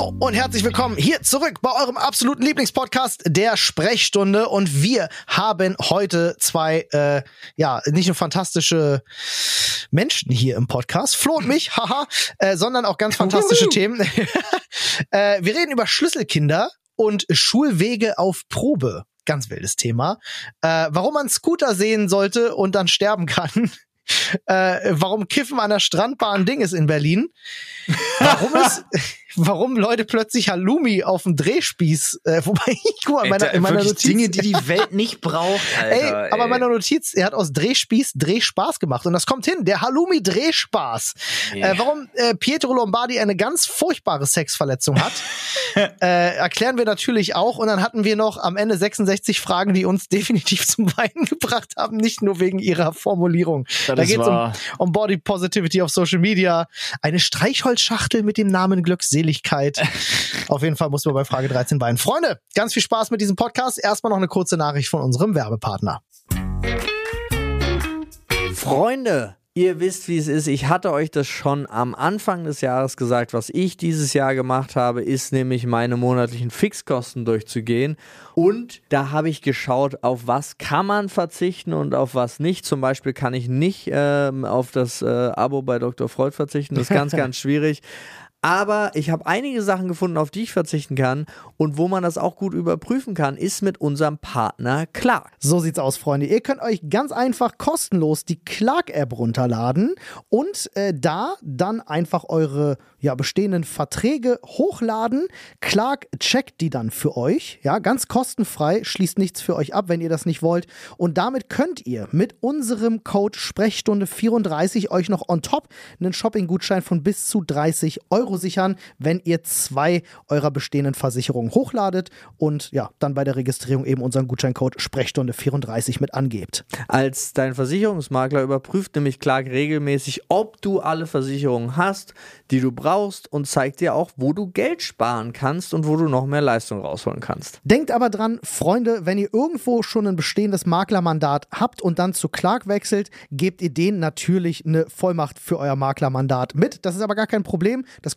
Hallo und herzlich willkommen hier zurück bei eurem absoluten Lieblingspodcast der Sprechstunde und wir haben heute zwei äh, ja nicht nur fantastische Menschen hier im Podcast, Flo und mich, haha, äh, sondern auch ganz fantastische Themen. äh, wir reden über Schlüsselkinder und Schulwege auf Probe. Ganz wildes Thema. Äh, warum man Scooter sehen sollte und dann sterben kann. Äh, warum Kiffen an der Strandbahn Ding ist in Berlin. Warum es, warum Leute plötzlich Halloumi auf dem Drehspieß, äh, wobei ich guck mal, in meiner, in meiner Notiz. Dinge, die die Welt nicht braucht, Alter. Ey, aber in meiner Notiz, er hat aus Drehspieß Drehspaß gemacht und das kommt hin, der Halloumi Drehspaß. Yeah. Äh, warum äh, Pietro Lombardi eine ganz furchtbare Sexverletzung hat, äh, erklären wir natürlich auch und dann hatten wir noch am Ende 66 Fragen, die uns definitiv zum Weinen gebracht haben, nicht nur wegen ihrer Formulierung. Das da ist geht es um, um Body Positivity auf Social Media, eine Streichholzschachtel mit dem Namen Glückseligkeit. Auf jeden Fall muss man bei Frage 13 weinen. Freunde, ganz viel Spaß mit diesem Podcast. Erstmal noch eine kurze Nachricht von unserem Werbepartner. Freunde, ihr wisst, wie es ist. Ich hatte euch das schon am Anfang des Jahres gesagt. Was ich dieses Jahr gemacht habe, ist nämlich meine monatlichen Fixkosten durchzugehen. Und da habe ich geschaut, auf was kann man verzichten und auf was nicht. Zum Beispiel kann ich nicht ähm, auf das äh, Abo bei Dr. Freud verzichten. Das ist ganz, ganz schwierig. Aber ich habe einige Sachen gefunden, auf die ich verzichten kann. Und wo man das auch gut überprüfen kann, ist mit unserem Partner Clark. So sieht's aus, Freunde. Ihr könnt euch ganz einfach kostenlos die Clark-App runterladen und äh, da dann einfach eure ja, bestehenden Verträge hochladen. Clark checkt die dann für euch, ja, ganz kostenfrei, schließt nichts für euch ab, wenn ihr das nicht wollt. Und damit könnt ihr mit unserem Code Sprechstunde 34 euch noch on top einen Shopping-Gutschein von bis zu 30 Euro sichern, wenn ihr zwei eurer bestehenden Versicherungen hochladet und ja, dann bei der Registrierung eben unseren Gutscheincode Sprechstunde 34 mit angebt. Als dein Versicherungsmakler überprüft nämlich Clark regelmäßig, ob du alle Versicherungen hast, die du brauchst und zeigt dir auch, wo du Geld sparen kannst und wo du noch mehr Leistung rausholen kannst. Denkt aber dran, Freunde, wenn ihr irgendwo schon ein bestehendes Maklermandat habt und dann zu Clark wechselt, gebt ihr denen natürlich eine Vollmacht für euer Maklermandat mit. Das ist aber gar kein Problem. Das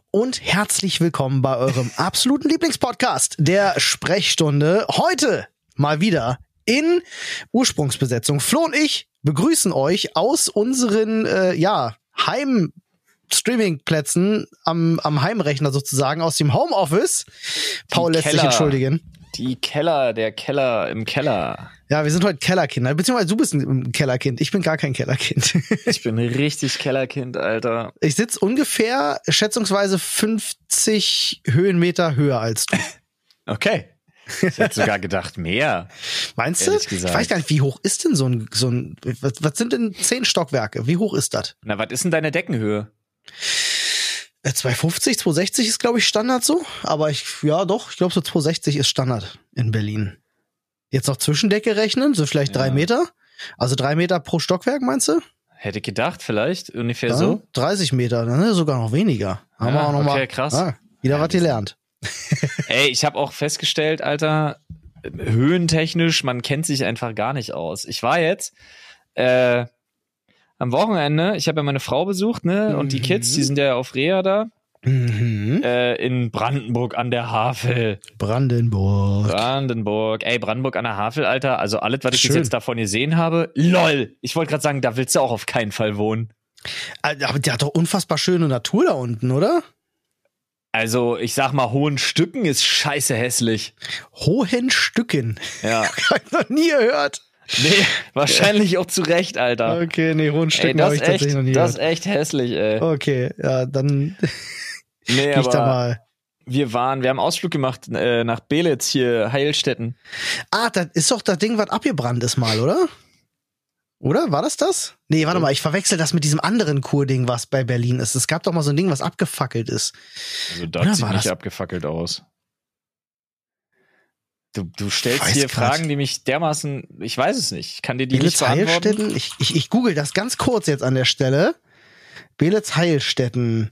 und herzlich willkommen bei eurem absoluten Lieblingspodcast, der Sprechstunde. Heute mal wieder in Ursprungsbesetzung. Flo und ich begrüßen euch aus unseren, äh, ja, Heim- Streamingplätzen am, am Heimrechner sozusagen aus dem Homeoffice. Paul Die lässt sich Keller. entschuldigen. Die Keller, der Keller im Keller. Ja, wir sind heute Kellerkinder, beziehungsweise du bist ein Kellerkind. Ich bin gar kein Kellerkind. Ich bin richtig Kellerkind, Alter. Ich sitze ungefähr schätzungsweise 50 Höhenmeter höher als du. Okay. Ich hätte sogar gedacht, mehr. Meinst du? Ehrlich Ich gesagt. weiß gar nicht, wie hoch ist denn so ein, so ein, was, was sind denn zehn Stockwerke? Wie hoch ist das? Na, was ist denn deine Deckenhöhe? Äh, 250, 260 ist, glaube ich, Standard so. Aber ich, ja doch, ich glaube so 260 ist Standard in Berlin. Jetzt noch Zwischendecke rechnen, so vielleicht drei Ja. Meter. Also drei Meter pro Stockwerk, meinst du? Hätte ich gedacht, vielleicht, ungefähr Ja, so. 30 Meter, ne? sogar noch weniger. Haben wir Ja, auch noch mal, okay, krass. Ah, wieder Ja, was wir gelernt. Ey, ich habe auch festgestellt, Alter, höhentechnisch, man kennt sich einfach gar nicht aus. Ich war jetzt äh, am Wochenende, ich habe ja meine Frau besucht, ne? Und die Mhm. Kids, die sind ja auf Reha da, Mhm. äh, in Brandenburg an der Havel. Brandenburg. Brandenburg. Ey, Brandenburg an der Havel, Alter. Also alles, was ich jetzt davon gesehen habe. LOL. Ich wollte gerade sagen, da willst du auch auf keinen Fall wohnen. Aber der hat doch unfassbar schöne Natur da unten, oder? Also, ich sag mal, hohen Stücken ist scheiße hässlich. Hohen Stücken. Ja. Hab ich noch nie gehört. Nee, wahrscheinlich auch zu Recht, Alter. Okay, nee, hohen Ey, Stücken das habe ich echt, tatsächlich noch nie das ist gehört. echt hässlich, ey. Okay, ja, dann Nee, da aber mal. wir waren, wir haben Ausflug gemacht äh, nach Belitz hier, Heilstätten. Ah, das ist doch das Ding, was abgebrannt ist mal, oder? Oder? War das das? Nee, warte mal, ich verwechsel das mit diesem anderen Kurding, was bei Berlin ist. Es gab doch mal so ein Ding, was abgefackelt ist. Also da Oder sieht nicht das- abgefackelt aus. Du, du stellst hier grad. Fragen, die mich dermaßen, ich weiß es nicht. Ich kann dir die nicht Belitz beantworten. Heilstätten? Ich, ich, ich google das ganz kurz jetzt an der Stelle. Belitz Heilstätten.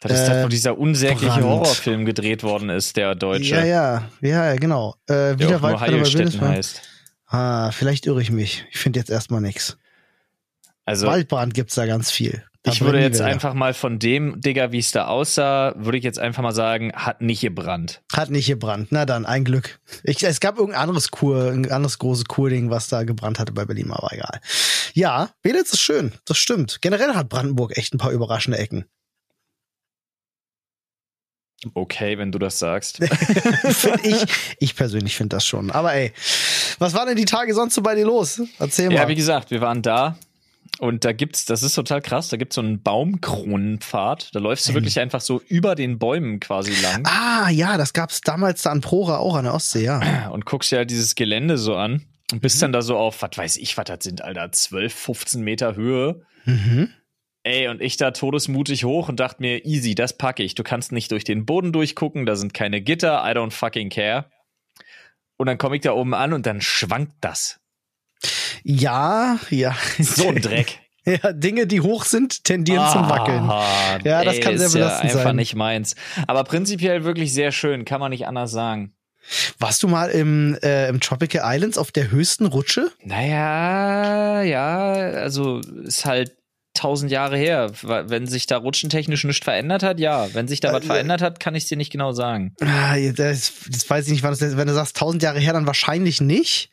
Das ist das, Äh, wo dieser unsägliche Brand. Horrorfilm gedreht worden ist, der deutsche. Ja, ja, ja, ja, genau. Äh, Der wieder bei Heilstätten heißt. Ah, vielleicht irre ich mich. Ich finde jetzt erstmal nichts. Also Waldbrand gibt's da ganz viel. Da ich würde jetzt einfach mal von dem, Digga, wie es da aussah, würde ich jetzt einfach mal sagen, hat nicht gebrannt. Hat nicht gebrannt. Na dann, ein Glück. Ich, es gab irgendein anderes Kur, ein anderes großes Kurding, was da gebrannt hatte bei Berlin, aber egal. Ja, Belitz ist schön. Das stimmt. Generell hat Brandenburg echt ein paar überraschende Ecken. Okay, wenn du das sagst. Ich, ich persönlich finde das schon. Aber ey, was war denn die Tage sonst so bei dir los? Erzähl ja, mal. wie gesagt, wir waren da und da gibt's, das ist total krass, da gibt's so einen Baumkronenpfad. Da läufst du wirklich einfach so über den Bäumen quasi lang ah, ja, das gab's damals da an Prora auch an der Ostsee, ja. und guckst ja dieses Gelände so an und Mhm. bist dann da so auf, was weiß ich, was das sind, Alter, 12, 15 Meter Höhe. Mhm. Ey, und ich da todesmutig hoch und dachte mir, easy, das packe ich. Du kannst nicht durch den Boden durchgucken, da sind keine Gitter, I don't fucking care. Und dann komme ich da oben an und dann schwankt das. Ja, ja. So ein Dreck. Ja, Dinge, die hoch sind, tendieren zum Wackeln. Ah, Ja, das kann sehr ist ja belastend einfach sein. nicht meins. Aber prinzipiell wirklich sehr schön, kann man nicht anders sagen. Warst du mal im, äh, im Tropical Islands auf der höchsten Rutsche? Naja, ja, also ist halt tausend Jahre her. Wenn sich da rutschentechnisch nichts verändert hat, ja. Wenn sich da was Äh, verändert hat, kann ich dir nicht genau sagen. Ah, das, das weiß ich nicht, wann das, wenn du sagst tausend Jahre her, dann wahrscheinlich nicht.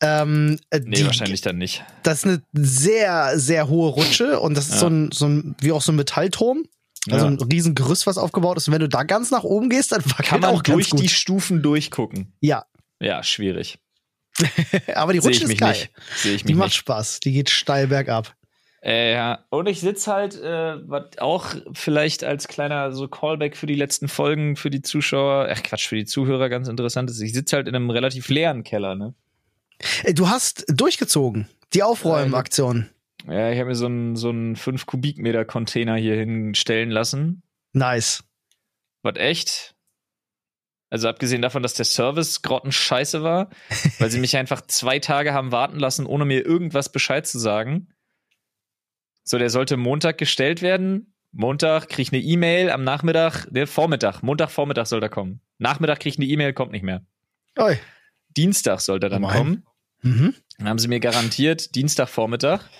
Ähm, äh, Nee, die, wahrscheinlich dann nicht. Das ist eine sehr, sehr hohe Rutsche und das ist Ja. so ein, so ein, wie auch so ein Metallturm. Also Ja. ein riesen Gerüst, was aufgebaut ist. Und wenn du da ganz nach oben gehst, dann Kann man auch durch die Stufen durchgucken. ja, Ja, schwierig. aber die Rutsche ist geil. nicht. Sehe ich Die mich macht nicht. Spaß. Die geht steil bergab. Äh, ja. Und ich sitze halt, äh, was auch vielleicht als kleiner so Callback für die letzten Folgen für die Zuschauer, ach Quatsch, für die Zuhörer ganz interessant ist. Ich sitze halt in einem relativ leeren Keller, ne? Du hast durchgezogen. Die Aufräumaktion. Ja, ich habe mir so einen so einen 5 Kubikmeter Container hier hinstellen lassen. Nice. Was echt? Also abgesehen davon, dass der Service grottenscheiße war, weil sie mich einfach zwei Tage haben warten lassen, ohne mir irgendwas Bescheid zu sagen. So, der sollte Montag gestellt werden. Montag krieg ich eine E-Mail, am Nachmittag, ne, Vormittag, Montag Vormittag soll er kommen. Nachmittag krieg ich eine E-Mail, kommt nicht mehr. Oi. Dienstag soll er dann Moin. kommen. Mhm. Dann haben sie mir garantiert, Dienstag Vormittag.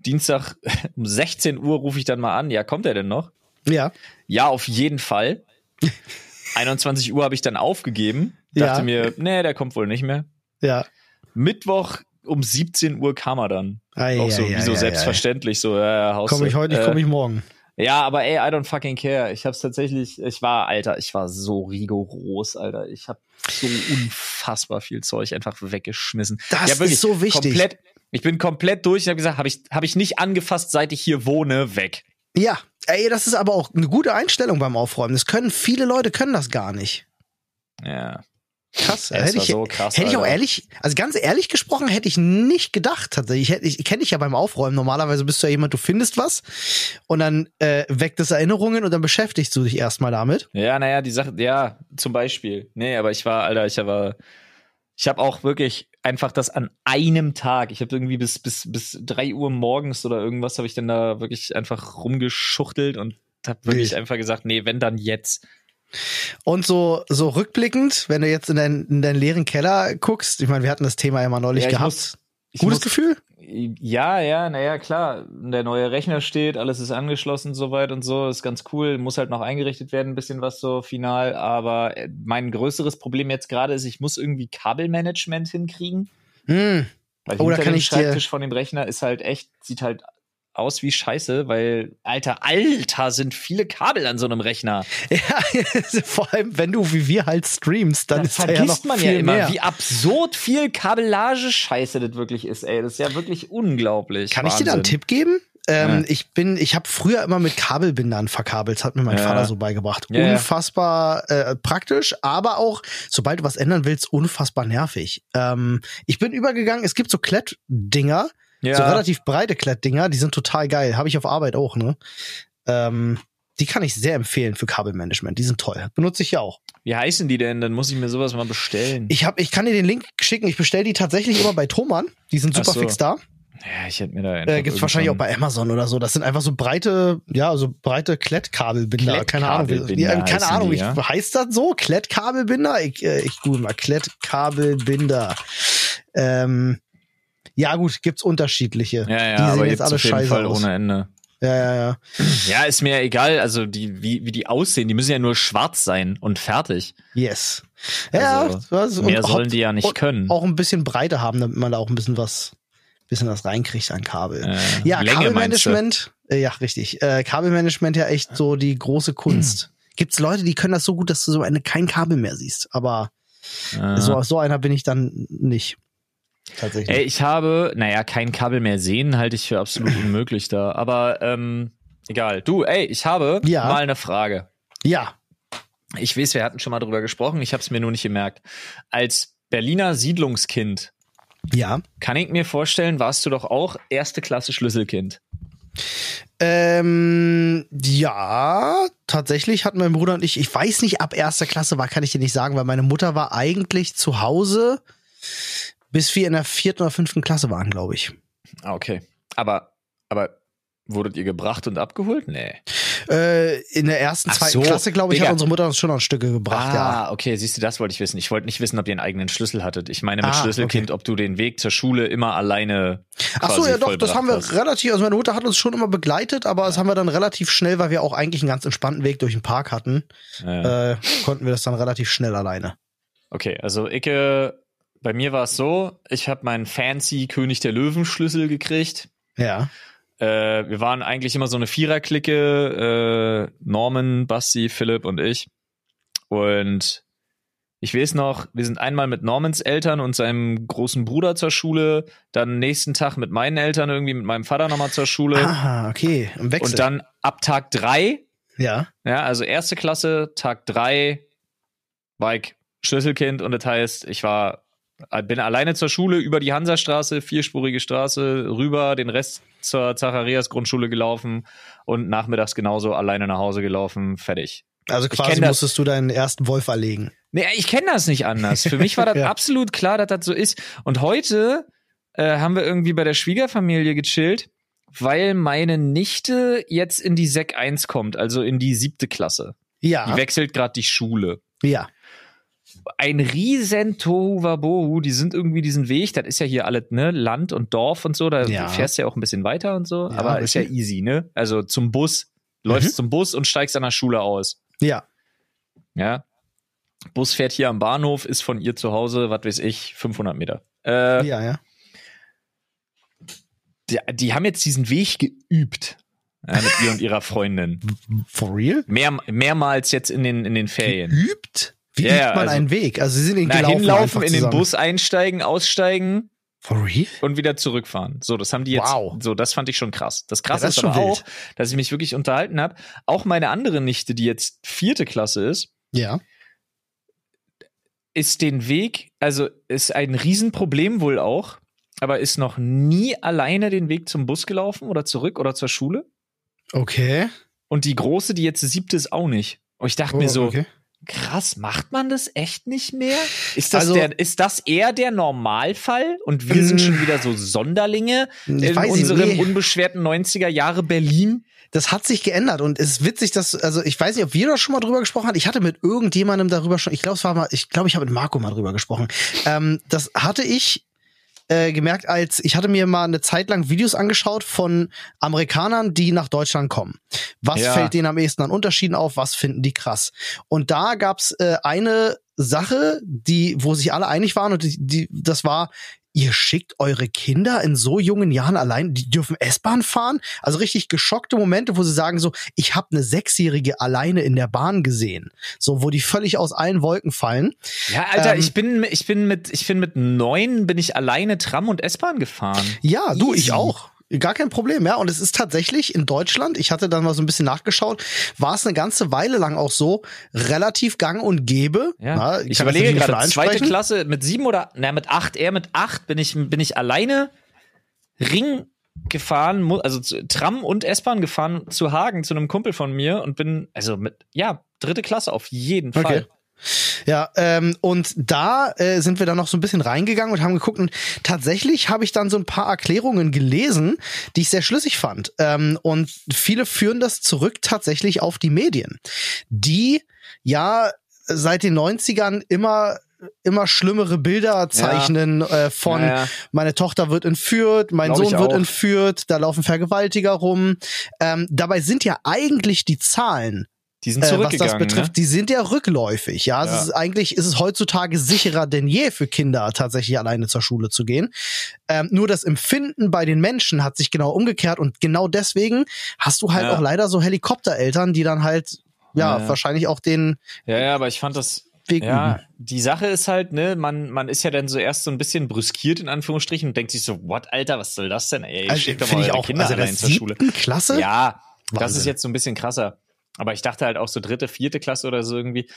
Dienstag um 16 Uhr rufe ich dann mal an. Ja, kommt er denn noch? Ja. Ja, auf jeden Fall. 21 Uhr habe ich dann aufgegeben. Dachte Ja. mir, nee, der kommt wohl nicht mehr. Ja. Mittwoch um 17 Uhr kam er dann. Ei, Auch so, ei, wie ei, so selbstverständlich, so, ja, Haus. Komme ich heute, nicht, komme ich morgen. Ja, aber ey, I don't fucking care. Ich hab's tatsächlich, ich war, Alter, ich war so rigoros, Alter. Ich hab so unfassbar viel Zeug einfach weggeschmissen. Das ja, wirklich, ist so wichtig. Komplett, ich bin komplett durch. Ich habe gesagt, habe ich, hab ich nicht angefasst, seit ich hier wohne, weg. Ja, ey, das ist aber auch eine gute Einstellung beim Aufräumen. Das können viele Leute können das gar nicht. Ja. Krass. Ja, hätte ich, so krass, hätte ich auch ehrlich, also ganz ehrlich gesprochen, hätte ich nicht gedacht. Tatsächlich. Ich, ich kenne dich ja beim Aufräumen. Normalerweise bist du ja jemand, du findest was und dann äh, weckt es Erinnerungen und dann beschäftigst du dich erstmal damit. Ja, naja, die Sache, ja, zum Beispiel. Nee, aber ich war, Alter, ich war, ich habe auch wirklich einfach das an einem Tag. Ich habe irgendwie bis, bis, bis drei Uhr morgens oder irgendwas habe ich dann da wirklich einfach rumgeschuchtelt und habe wirklich Wild. einfach gesagt, nee, wenn dann jetzt. Und so, so rückblickend, wenn du jetzt in, dein, in deinen leeren Keller guckst, ich meine, wir hatten das Thema ja mal neulich Ja, gehabt. muss- Gutes muss- Gefühl? Ja, ja, naja, klar. Der neue Rechner steht, alles ist angeschlossen soweit und so, ist ganz cool. Muss halt noch eingerichtet werden, ein bisschen was so final. Aber äh, mein größeres Problem jetzt gerade ist, ich muss irgendwie Kabelmanagement hinkriegen. Hm. Weil Oh, da hinter kann ich dir- Schreibtisch von dem Rechner ist halt echt, sieht halt aus wie Scheiße, weil, Alter, Alter, sind viele Kabel an so einem Rechner. Ja, vor allem, wenn du wie wir halt streamst, dann da ist da vergisst ja noch man viel ja immer, mehr. wie absurd viel Kabellage-Scheiße das wirklich ist, ey. Das ist ja wirklich unglaublich. Kann ich dir da einen Wahnsinn. Tipp geben? Ähm, Ja. Ich bin, ich habe früher immer mit Kabelbindern verkabelt, das hat mir mein Ja. Vater so beigebracht. Ja. Unfassbar äh, praktisch, aber auch, sobald du was ändern willst, unfassbar nervig. Ähm, ich bin übergegangen, es gibt so Klettdinger, Ja. so relativ breite Klettdinger, die sind total geil. Habe ich auf Arbeit auch, ne? Ähm, Die kann ich sehr empfehlen für Kabelmanagement. Die sind toll. Benutze ich ja auch. Wie heißen die denn? Dann muss ich mir sowas mal bestellen. Ich, hab, ich kann dir den Link schicken. Ich bestelle die tatsächlich immer bei Thomann. Die sind super so. fix da. ja, ich hätte mir da Äh, gibt's wahrscheinlich auch bei Amazon oder so. Das sind einfach so breite, ja, so breite Klettkabelbinder. Keine Ahnung. wie- Ja, keine Ahnung. die, ja? Heißt das so? Klettkabelbinder? Ich, äh, ich google mal. Klettkabelbinder. Ähm, ja, gut, gibt's unterschiedliche. Ja, ja, die sehen aber jetzt alle auf jeden scheiße Fall aus. ohne Ende. Ja, ja, ja. Ja, ist mir egal, also die, wie, wie die aussehen, die müssen ja nur schwarz sein und fertig. Yes. Ja, Also, was- Mehr sollen die ja nicht können. Auch ein bisschen Breite haben, damit man da auch ein bisschen was, bisschen was reinkriegt an Kabel. Äh, ja, Länge? Kabelmanagement, äh, ja, richtig. Äh, Kabelmanagement ja echt so die große Kunst. Gibt's Leute, die können das so gut, dass du so eine, kein Kabel mehr siehst. Aber so, so einer bin ich dann nicht. Tatsächlich. Ey, ich habe, naja, kein Kabel mehr sehen, halte ich für absolut unmöglich da. Aber ähm, egal. Du, ey, ich habe Ja. mal eine Frage. Ja. Ich weiß, wir hatten schon mal drüber gesprochen, ich habe es mir nur nicht gemerkt. Als Berliner Siedlungskind Ja. kann ich mir vorstellen, warst du doch auch erste Klasse Schlüsselkind. Ähm, ja, tatsächlich hatten mein Bruder und ich, ich weiß nicht, ab erster Klasse war, kann ich dir nicht sagen, weil meine Mutter war eigentlich zu Hause, bis wir in der vierten oder fünften Klasse waren, glaube ich. Ah, okay. Aber, aber wurdet ihr gebracht und abgeholt? Nee. Äh, in der ersten, Ach zweiten so, Klasse, glaube ich, Digga. hat unsere Mutter uns schon noch Stücke gebracht, ja. ah, okay, siehst du, das wollte ich wissen. Ich wollte nicht wissen, ob ihr einen eigenen Schlüssel hattet. Ich meine mit Ah, Schlüsselkind, ob du den Weg zur Schule immer alleine Ach so, ja doch, das haben wir hast. relativ, also meine Mutter hat uns schon immer begleitet, aber das haben wir dann relativ schnell, weil wir auch eigentlich einen ganz entspannten Weg durch den Park hatten, Ja. äh, konnten wir das dann relativ schnell alleine. Okay, also Icke, bei mir war es so, ich habe meinen fancy König der Löwen Schlüssel gekriegt. Ja. Äh, wir waren eigentlich immer so eine Viererklicke, äh, Norman, Basti, Philipp und ich. Und ich weiß noch, wir sind einmal mit Normans Eltern und seinem großen Bruder zur Schule, dann nächsten Tag mit meinen Eltern irgendwie, mit meinem Vater nochmal zur Schule. Ah, okay, im Wechsel. und dann ab Tag drei ja. ja, also erste Klasse, Tag drei, ich Schlüsselkind und das heißt, ich war, bin alleine zur Schule über die Hansastraße, vierspurige Straße, rüber, den Rest zur Zacharias Grundschule gelaufen und nachmittags genauso alleine nach Hause gelaufen, fertig. Also quasi das. musstest du deinen ersten Wolf erlegen. Nee, ich kenne das nicht anders. Für mich war das Ja. absolut klar, dass das so ist. Und heute äh, haben wir irgendwie bei der Schwiegerfamilie gechillt, weil meine Nichte jetzt in die Sek 1 kommt, also in die siebte Klasse. Die Ja. wechselt gerade die Schule. Ja. Ein riesen Tohuwabohu, die sind irgendwie diesen Weg, das ist ja hier alles, ne, Land und Dorf und so, da Ja. fährst du ja auch ein bisschen weiter und so, Ja, aber ist ja easy, ne? Also zum Bus, läufst Mhm. zum Bus und steigst an der Schule aus, Ja. ja? Bus fährt hier am Bahnhof, ist von ihr zu Hause, was weiß ich, 500 Meter. Äh, Ja, ja. die, die haben jetzt diesen Weg geübt, ja, mit ihr und ihrer Freundin. For real? Mehr, mehrmals jetzt in den, in den Ferien. Geübt? Wie Ja, übt man also- einen Weg? Also sie sind ihn Na, gelaufen hinlaufen, in den. Bus einsteigen, aussteigen, For real? und wieder zurückfahren. So, das haben die jetzt. Wow. So, das fand ich schon krass. Das krasse Ja, das ist ist aber auch, dass ich mich wirklich unterhalten habe. Auch meine andere Nichte, die jetzt vierte Klasse ist, Ja. ist den Weg, also ist ein Riesenproblem wohl auch, aber ist noch nie alleine den Weg zum Bus gelaufen oder zurück oder zur Schule. Okay. Und die große, die jetzt siebte ist, auch nicht. Und ich dachte Oh, mir so, okay. Krass, macht man das echt nicht mehr? Ist das, Also- der, ist das eher der Normalfall? Und wir sind Mm. schon wieder so Sonderlinge in nicht, unserem nee. unbeschwerten 90er Jahre Berlin? Das hat sich geändert und es ist witzig, dass, also ich weiß nicht, ob wir da schon mal drüber gesprochen haben. Ich hatte mit irgendjemandem darüber schon, ich glaube, es war mal, ich glaube, ich habe mit Marco mal drüber gesprochen. Ähm, das hatte ich äh, gemerkt, als ich hatte mir mal eine Zeit lang Videos angeschaut von Amerikanern, die nach Deutschland kommen. Was Ja. fällt denen am ehesten an Unterschieden auf? Was finden die krass? Und da gab's äh, eine Sache, die, wo sich alle einig waren und die, die, das war, ihr schickt eure Kinder in so jungen Jahren allein, die dürfen S-Bahn fahren? Also richtig geschockte Momente, wo sie sagen so, ich habe eine Sechsjährige alleine in der Bahn gesehen. So, wo die völlig aus allen Wolken fallen. Ja, Alter, Ähm, ich bin, ich bin mit, ich bin mit neun bin ich alleine Tram und S-Bahn gefahren. Ja, du, ich auch. Gar kein Problem, ja. Und es ist tatsächlich in Deutschland, ich hatte dann mal so ein bisschen nachgeschaut, war es eine ganze Weile lang auch so, relativ gang und gäbe. Ja. Na, ich das überlege gerade, zweite. Klasse mit sieben oder, na, mit acht, eher mit acht bin ich, bin ich alleine Ring gefahren, also Tram und S-Bahn gefahren zu Hagen zu einem Kumpel von mir und bin, also mit, ja, dritte Klasse auf jeden Okay. Fall. Ja, ähm, und da äh, sind wir dann noch so ein bisschen reingegangen und haben geguckt und tatsächlich habe ich dann so ein paar Erklärungen gelesen, die ich sehr schlüssig fand. Ähm, und viele führen das zurück tatsächlich auf die Medien, die ja seit den 90ern immer immer schlimmere Bilder zeichnen äh, von Ja, ja. meine Tochter wird entführt, mein Glaub Sohn wird entführt, da laufen Vergewaltiger rum. Ähm, dabei sind ja eigentlich die Zahlen Die sind äh, was zurückgegangen. das betrifft, ne? die sind ja rückläufig. Ja, Ja. Es ist eigentlich ist es heutzutage sicherer denn je für Kinder tatsächlich alleine zur Schule zu gehen. Ähm, nur das Empfinden bei den Menschen hat sich genau umgekehrt und genau deswegen hast du halt Ja. auch leider so Helikoptereltern, die dann halt ja, Ja, wahrscheinlich auch den Ja, ja, aber ich fand das, Weg ja, üben. die Sache ist halt, ne, man, man ist ja dann so erst so ein bisschen brüskiert in Anführungsstrichen und denkt sich so, what, Alter, was soll das denn? Ey, Also, schickt doch finde mal ich auch Kinder also allein zur Schule. Klasse. Ja, das Wahnsinn. ist jetzt so ein bisschen krasser. Aber ich dachte halt auch so dritte, vierte Klasse oder so irgendwie.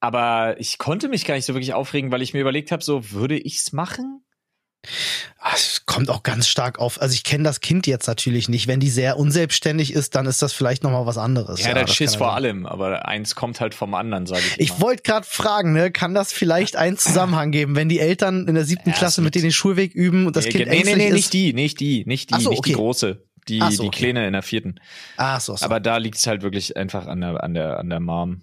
Aber ich konnte mich gar nicht so wirklich aufregen, weil ich mir überlegt habe, so würde ich's machen? Ah, Es kommt auch ganz stark auf. Also ich kenne das Kind jetzt natürlich nicht. Wenn die sehr unselbstständig ist, dann ist das vielleicht noch mal was anderes. Ja, dann das Schiss vor sein. allem, aber eins kommt halt vom anderen, sage ich. Ich wollte gerade fragen, ne, kann das vielleicht einen Zusammenhang geben, wenn die Eltern in der siebten Ja, Klasse mit denen den Schulweg üben und das nee, Kind nee, nee, ängstlich nee, ist? nicht die, nicht die, nicht die, so, nicht okay. die große, die, Ach so, die okay. Kleine in der vierten. Ah, so, so. Aber da liegt's halt wirklich einfach an der, an der, an der Mom.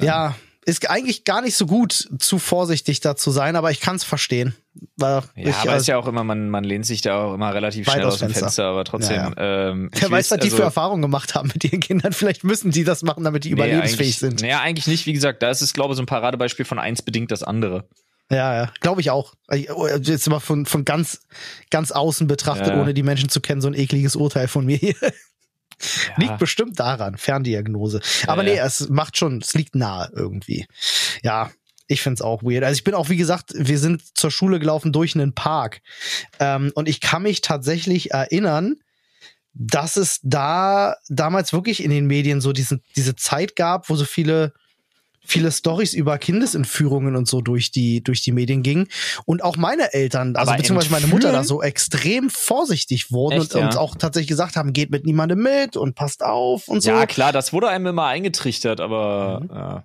ja, ist eigentlich gar nicht so gut, zu vorsichtig da zu sein, aber ich kann es verstehen. Weil Ja, ich, aber also, ist ja auch immer, man, man lehnt sich da auch immer relativ schnell aus dem Fenster. Fenster, aber trotzdem. Ähm, ich wer weiß, was die also, für Erfahrungen gemacht haben mit ihren Kindern. Vielleicht müssen die das machen, damit die nee, überlebensfähig eigentlich- sind. Naja, eigentlich nicht. Wie gesagt, da ist es, glaube ich, so ein Paradebeispiel von eins bedingt das andere. Ja, ja, glaube ich auch. Oh, Jetzt mal von, von ganz, ganz außen betrachtet, Ja. ohne die Menschen zu kennen, so ein ekliges Urteil von mir hier. Ja. Liegt bestimmt daran, Ferndiagnose. Aber Ja, nee, es macht schon, es liegt nahe irgendwie. Ja, ich find's auch weird. Also ich bin auch, wie gesagt, wir sind zur Schule gelaufen durch einen Park. Ähm, und ich kann mich tatsächlich erinnern, dass es da damals wirklich in den Medien so diesen, diese Zeit gab, wo so viele viele Stories über Kindesentführungen und so durch die durch die Medien gingen und auch meine Eltern, also Aber beziehungsweise meine Mutter da so extrem vorsichtig wurden Echt, und, ja? auch tatsächlich gesagt haben, geht mit niemandem mit und passt auf und so. Ja, klar, das wurde einem immer eingetrichtert, aber Mhm. ja.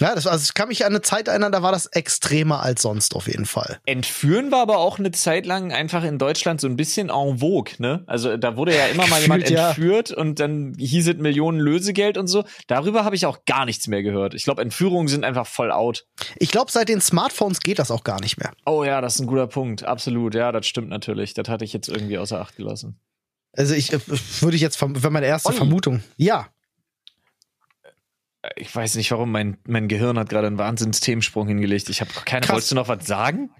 Ja, das, also ich kann mich an eine Zeit erinnern, da war das extremer als sonst auf jeden Fall. Entführen war aber auch eine Zeit lang einfach in Deutschland so ein bisschen en vogue, ne? Also da wurde ja immer mal jemand Gefühlt, ja. entführt und dann hieß es Millionen Lösegeld und so. Darüber habe ich auch gar nichts mehr gehört. Ich glaube, Entführungen sind einfach voll out. Ich glaube, seit den Smartphones geht das auch gar nicht mehr. Oh ja, das ist ein guter Punkt. Absolut. Ja, das stimmt natürlich. Das hatte ich jetzt irgendwie außer Acht gelassen. Also ich äh, würde ich jetzt, wäre meine erste Olli. Vermutung. Ja, Ich weiß nicht, warum mein, mein Gehirn hat gerade einen Wahnsinns-Themensprung hingelegt. Ich habe keine. Krass. Wolltest du noch was sagen?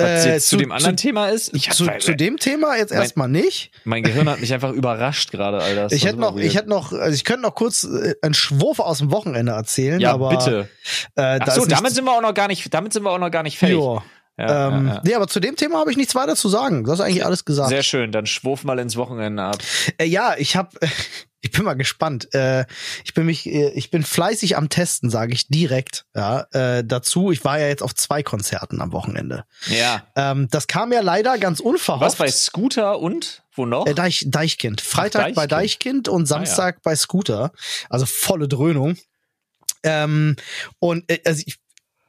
Was Äh, jetzt zu, zu- dem anderen zu- Thema ist? Ich zu, zu dem Thema jetzt erstmal nicht. mein Gehirn hat mich einfach überrascht gerade, Alter. Das Ich hätte noch, ich hätte noch, also ich könnte noch kurz äh, einen Schwurf aus dem Wochenende erzählen, Ja, aber bitte. Äh, Ach so, damit sind wir auch noch gar nicht, damit sind wir auch noch gar nicht fertig. Jo. Ja, ähm, ja, ja. Nee, aber zu dem Thema habe ich nichts weiter zu sagen. Du hast eigentlich alles gesagt. Sehr schön, dann schwurf mal ins Wochenende ab. Äh, ja, ich habe, ich bin mal gespannt. Äh, ich bin mich, äh, ich bin fleißig am Testen, sage ich direkt. Ja, äh, dazu. Ich war ja jetzt auf zwei Konzerten am Wochenende. Ja. Ähm, das kam ja leider ganz unverhofft. Was bei Scooter und wo noch? Äh, Deich, Deichkind. Freitag Ach, bei Deichkind. Deichkind und Samstag bei Scooter. Also volle Dröhnung. Ähm, und äh, also ich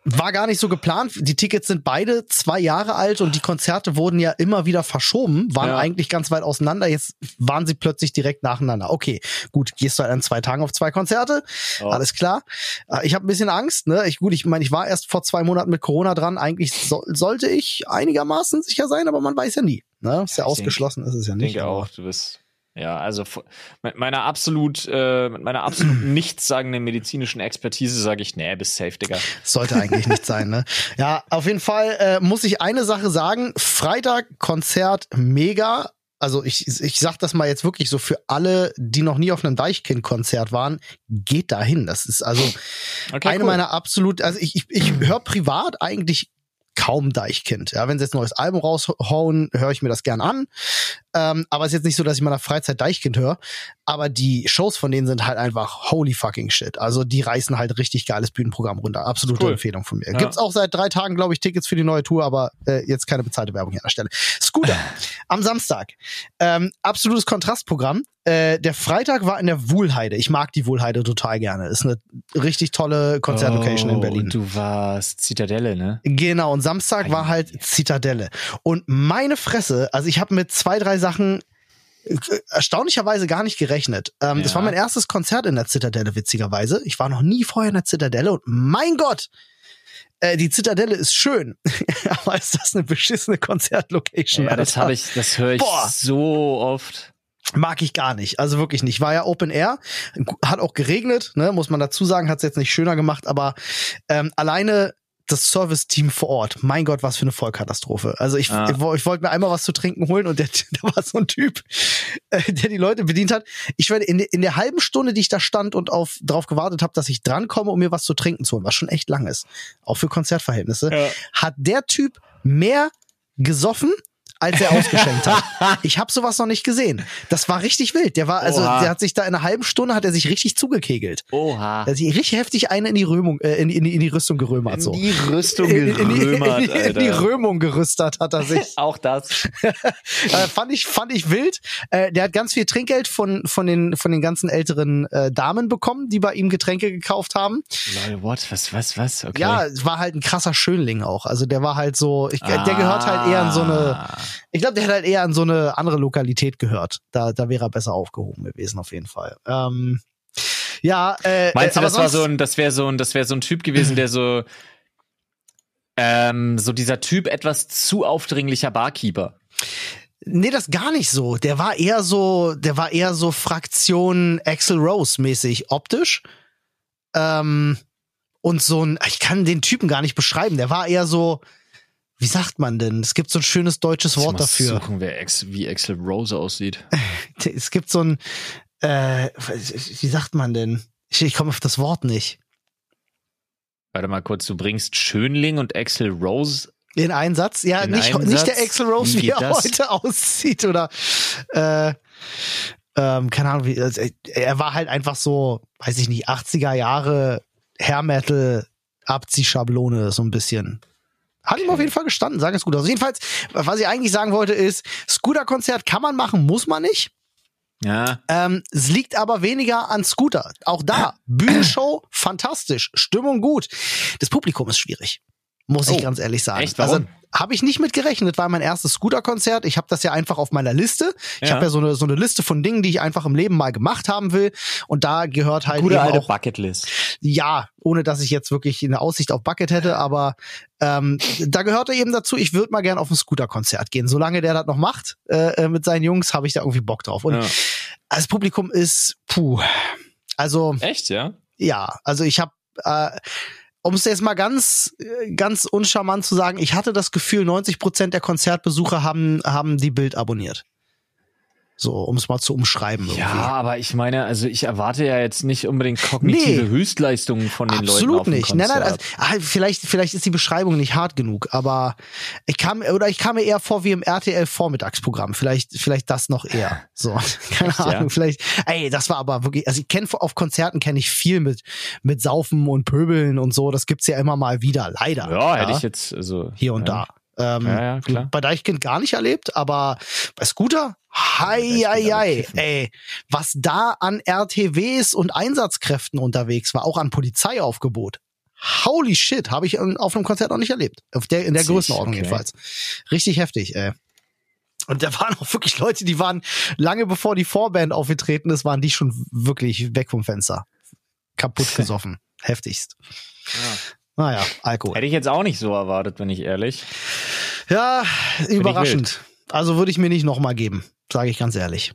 war gar nicht so geplant. Die Tickets sind beide zwei Jahre alt und die Konzerte wurden ja immer wieder verschoben, waren Ja. eigentlich ganz weit auseinander. Jetzt waren sie plötzlich direkt nacheinander. Okay, gut, gehst du halt an zwei Tagen auf zwei Konzerte, Ja. alles klar. Äh, Ich habe ein bisschen Angst. Ne? Ich gut, ich meine, ich war erst vor zwei Monaten mit Corona dran. Eigentlich so, sollte ich einigermaßen sicher sein, aber man weiß ja nie. Ne? Ist ja, ich ausgeschlossen, ist es ja Ich nicht. denke aber- auch, du bist. Ja, also mit meiner absolut, äh, mit meiner absolut nichtssagenden medizinischen Expertise sage ich, nee, bist safe, Digga. Sollte eigentlich nicht sein, ne? Ja, auf jeden Fall äh, muss ich eine Sache sagen. Freitag Konzert mega. Also ich, ich sag das mal jetzt wirklich so für alle, die noch nie auf einem Deichkind-Konzert waren, geht dahin. Das ist also Okay, eine cool. meiner absolut, also ich, ich, ich höre privat eigentlich kaum Deichkind. Ja, wenn sie jetzt ein neues Album raushauen, höre ich mir das gern an. Ähm, aber es ist jetzt nicht so, dass ich meiner Freizeit Deichkind höre. Aber die Shows von denen sind halt einfach holy fucking shit. Also die reißen halt richtig geiles Bühnenprogramm runter. Absolute Cool. Empfehlung von mir. Ja. Gibt's auch seit drei Tagen, glaube ich, Tickets für die neue Tour, aber äh, jetzt keine bezahlte Werbung hier an der Stelle. Scooter am Samstag. Ähm, absolutes Kontrastprogramm. Äh, der Freitag war in der Wuhlheide. Ich mag die Wuhlheide total gerne. Ist eine richtig tolle Konzertlocation in Oh, Berlin. Und du warst Zitadelle, ne? Genau, und Samstag war halt Zitadelle. Und meine Fresse, also ich habe mit zwei, drei Sachen äh, erstaunlicherweise gar nicht gerechnet. Ähm, Das Ja. war mein erstes Konzert in der Zitadelle, witzigerweise. Ich war noch nie vorher in der Zitadelle und mein Gott, äh, die Zitadelle ist schön, aber ist das eine beschissene Konzertlocation? Ja, das habe ich, das höre ich Boah. so oft. Mag ich gar nicht. Also wirklich nicht. War ja Open Air, hat auch geregnet, ne, muss man dazu sagen, hat es jetzt nicht schöner gemacht, aber ähm, alleine das Service-Team vor Ort, mein Gott, was für eine Vollkatastrophe. Also ich, Ah. ich, ich wollte mir einmal was zu trinken holen und der, da war so ein Typ, äh, der die Leute bedient hat. Ich werde in, der- in der halben Stunde, die ich da stand und auf drauf gewartet habe, dass ich drankomme, um mir was zu trinken zu holen, was schon echt lang ist, auch für Konzertverhältnisse, Ja. hat der Typ mehr gesoffen, als er ausgeschenkt hat. Ich habe sowas noch nicht gesehen. Das war richtig wild. Der war also, Oha. der hat sich da in einer halben Stunde hat er sich richtig zugekegelt. Oha. Der hat sich richtig heftig eine in die Römung, äh, in, die- in, die- in die Rüstung gerömert so. In die Rüstung In, in, die, gerömert, in, die, in die Alter. Römung gerüstert hat er sich. Auch das. äh, fand ich fand ich wild. Äh, der hat ganz viel Trinkgeld von von den von den ganzen älteren äh, Damen bekommen, die bei ihm Getränke gekauft haben. Lol, what? Was, was, was? Okay. Ja, war halt ein krasser Schönling auch. Also der war halt so, ich, der gehört halt eher in so eine Ah. Ich glaube, der hätte halt eher an so eine andere Lokalität gehört. Da, da wäre er besser aufgehoben gewesen, auf jeden Fall. Ähm, ja, äh, Meinst du, das war so ein, das wäre so ein, das wäre so ein Typ gewesen, der so, ähm, so dieser Typ etwas zu aufdringlicher Barkeeper. Nee, das gar nicht so. Der war eher so, der war eher so Fraktion Axel Rose mäßig optisch. Ähm, und so ein, ich kann den Typen gar nicht beschreiben. Der war eher so, wie sagt man denn? Es gibt so ein schönes deutsches Wort mal dafür. Suchen, wer Ex, wie Axel Rose aussieht. Es gibt so ein, äh, wie sagt man denn? Ich, ich komme auf das Wort nicht. Warte mal kurz, du bringst Schönling und Axel Rose. In einen Satz? Ja, In nicht, nicht Satz? der Axel Rose, Wie wie, er das? heute aussieht oder äh, ähm, keine Ahnung, wie, also, er war halt einfach so, weiß ich nicht, 80er Jahre Hair Metal Abziehschablone so ein bisschen. Hat ihm auf jeden Fall gestanden, sag es gut aus. Jedenfalls, was ich eigentlich sagen wollte ist, Scooter-Konzert kann man machen, muss man nicht. Ja. Ähm, es liegt aber weniger an Scooter. Auch da, Bühnenshow, fantastisch, Stimmung gut. Das Publikum ist schwierig, muss ich Oh, ganz ehrlich sagen. echt? Warum? Also habe ich nicht mit gerechnet, war mein erstes Scooter-Konzert. Ich habe das ja einfach auf meiner Liste. Ich Ja. habe ja so eine, so eine Liste von Dingen, die ich einfach im Leben mal gemacht haben will. Und da gehört halt Gute alte auch, Bucketlist. ja, ohne dass ich jetzt wirklich eine Aussicht auf Bucket hätte, aber ähm, da gehörte eben dazu, ich würde mal gern auf ein Scooter-Konzert gehen. Solange der das noch macht äh, äh, mit seinen Jungs, habe ich da irgendwie Bock drauf. Und Ja. das Publikum ist, puh. Also, Echt, ja? ja, also ich habe, äh, um es jetzt mal ganz, äh, ganz uncharmant zu sagen, ich hatte das Gefühl, 90 Prozent der Konzertbesucher haben, haben die Bild abonniert. So, um es mal zu umschreiben. Irgendwie. Ja, aber ich meine, also ich erwarte ja jetzt nicht unbedingt kognitive Nee. Höchstleistungen von den Leuten Absolut auf dem nicht. Nein, nein, also, ah, vielleicht, vielleicht ist die Beschreibung nicht hart genug, aber ich kam, oder ich kam mir eher vor wie im RTL Vormittagsprogramm. Vielleicht, vielleicht das noch eher. So, keine Echt, ja? Ahnung, vielleicht, ey, das war aber wirklich, also ich kenne auf Konzerten kenne ich viel mit, mit Saufen und Pöbeln und so. Das gibt's ja immer mal wieder, leider. ja, hätte ich jetzt, also. hier und ja. da. Ähm, Ja, ja, klar. Bei Deichkind gar nicht erlebt, aber bei Scooter, hei, hei, hei, ey, was da an RTWs und Einsatzkräften unterwegs war, auch an Polizeiaufgebot. Holy shit, habe ich auf einem Konzert noch nicht erlebt. Auf der, in der Witzig, Größenordnung okay. jedenfalls. Richtig heftig, ey. Und da waren auch wirklich Leute, die waren lange bevor die Vorband aufgetreten ist, waren die schon wirklich weg vom Fenster. Kaputt gesoffen. Heftigst. Naja, Alkohol. Hätte ich jetzt auch nicht so erwartet, bin ich ehrlich. Ja, ich überraschend. Also würde ich mir nicht nochmal geben, sage ich ganz ehrlich.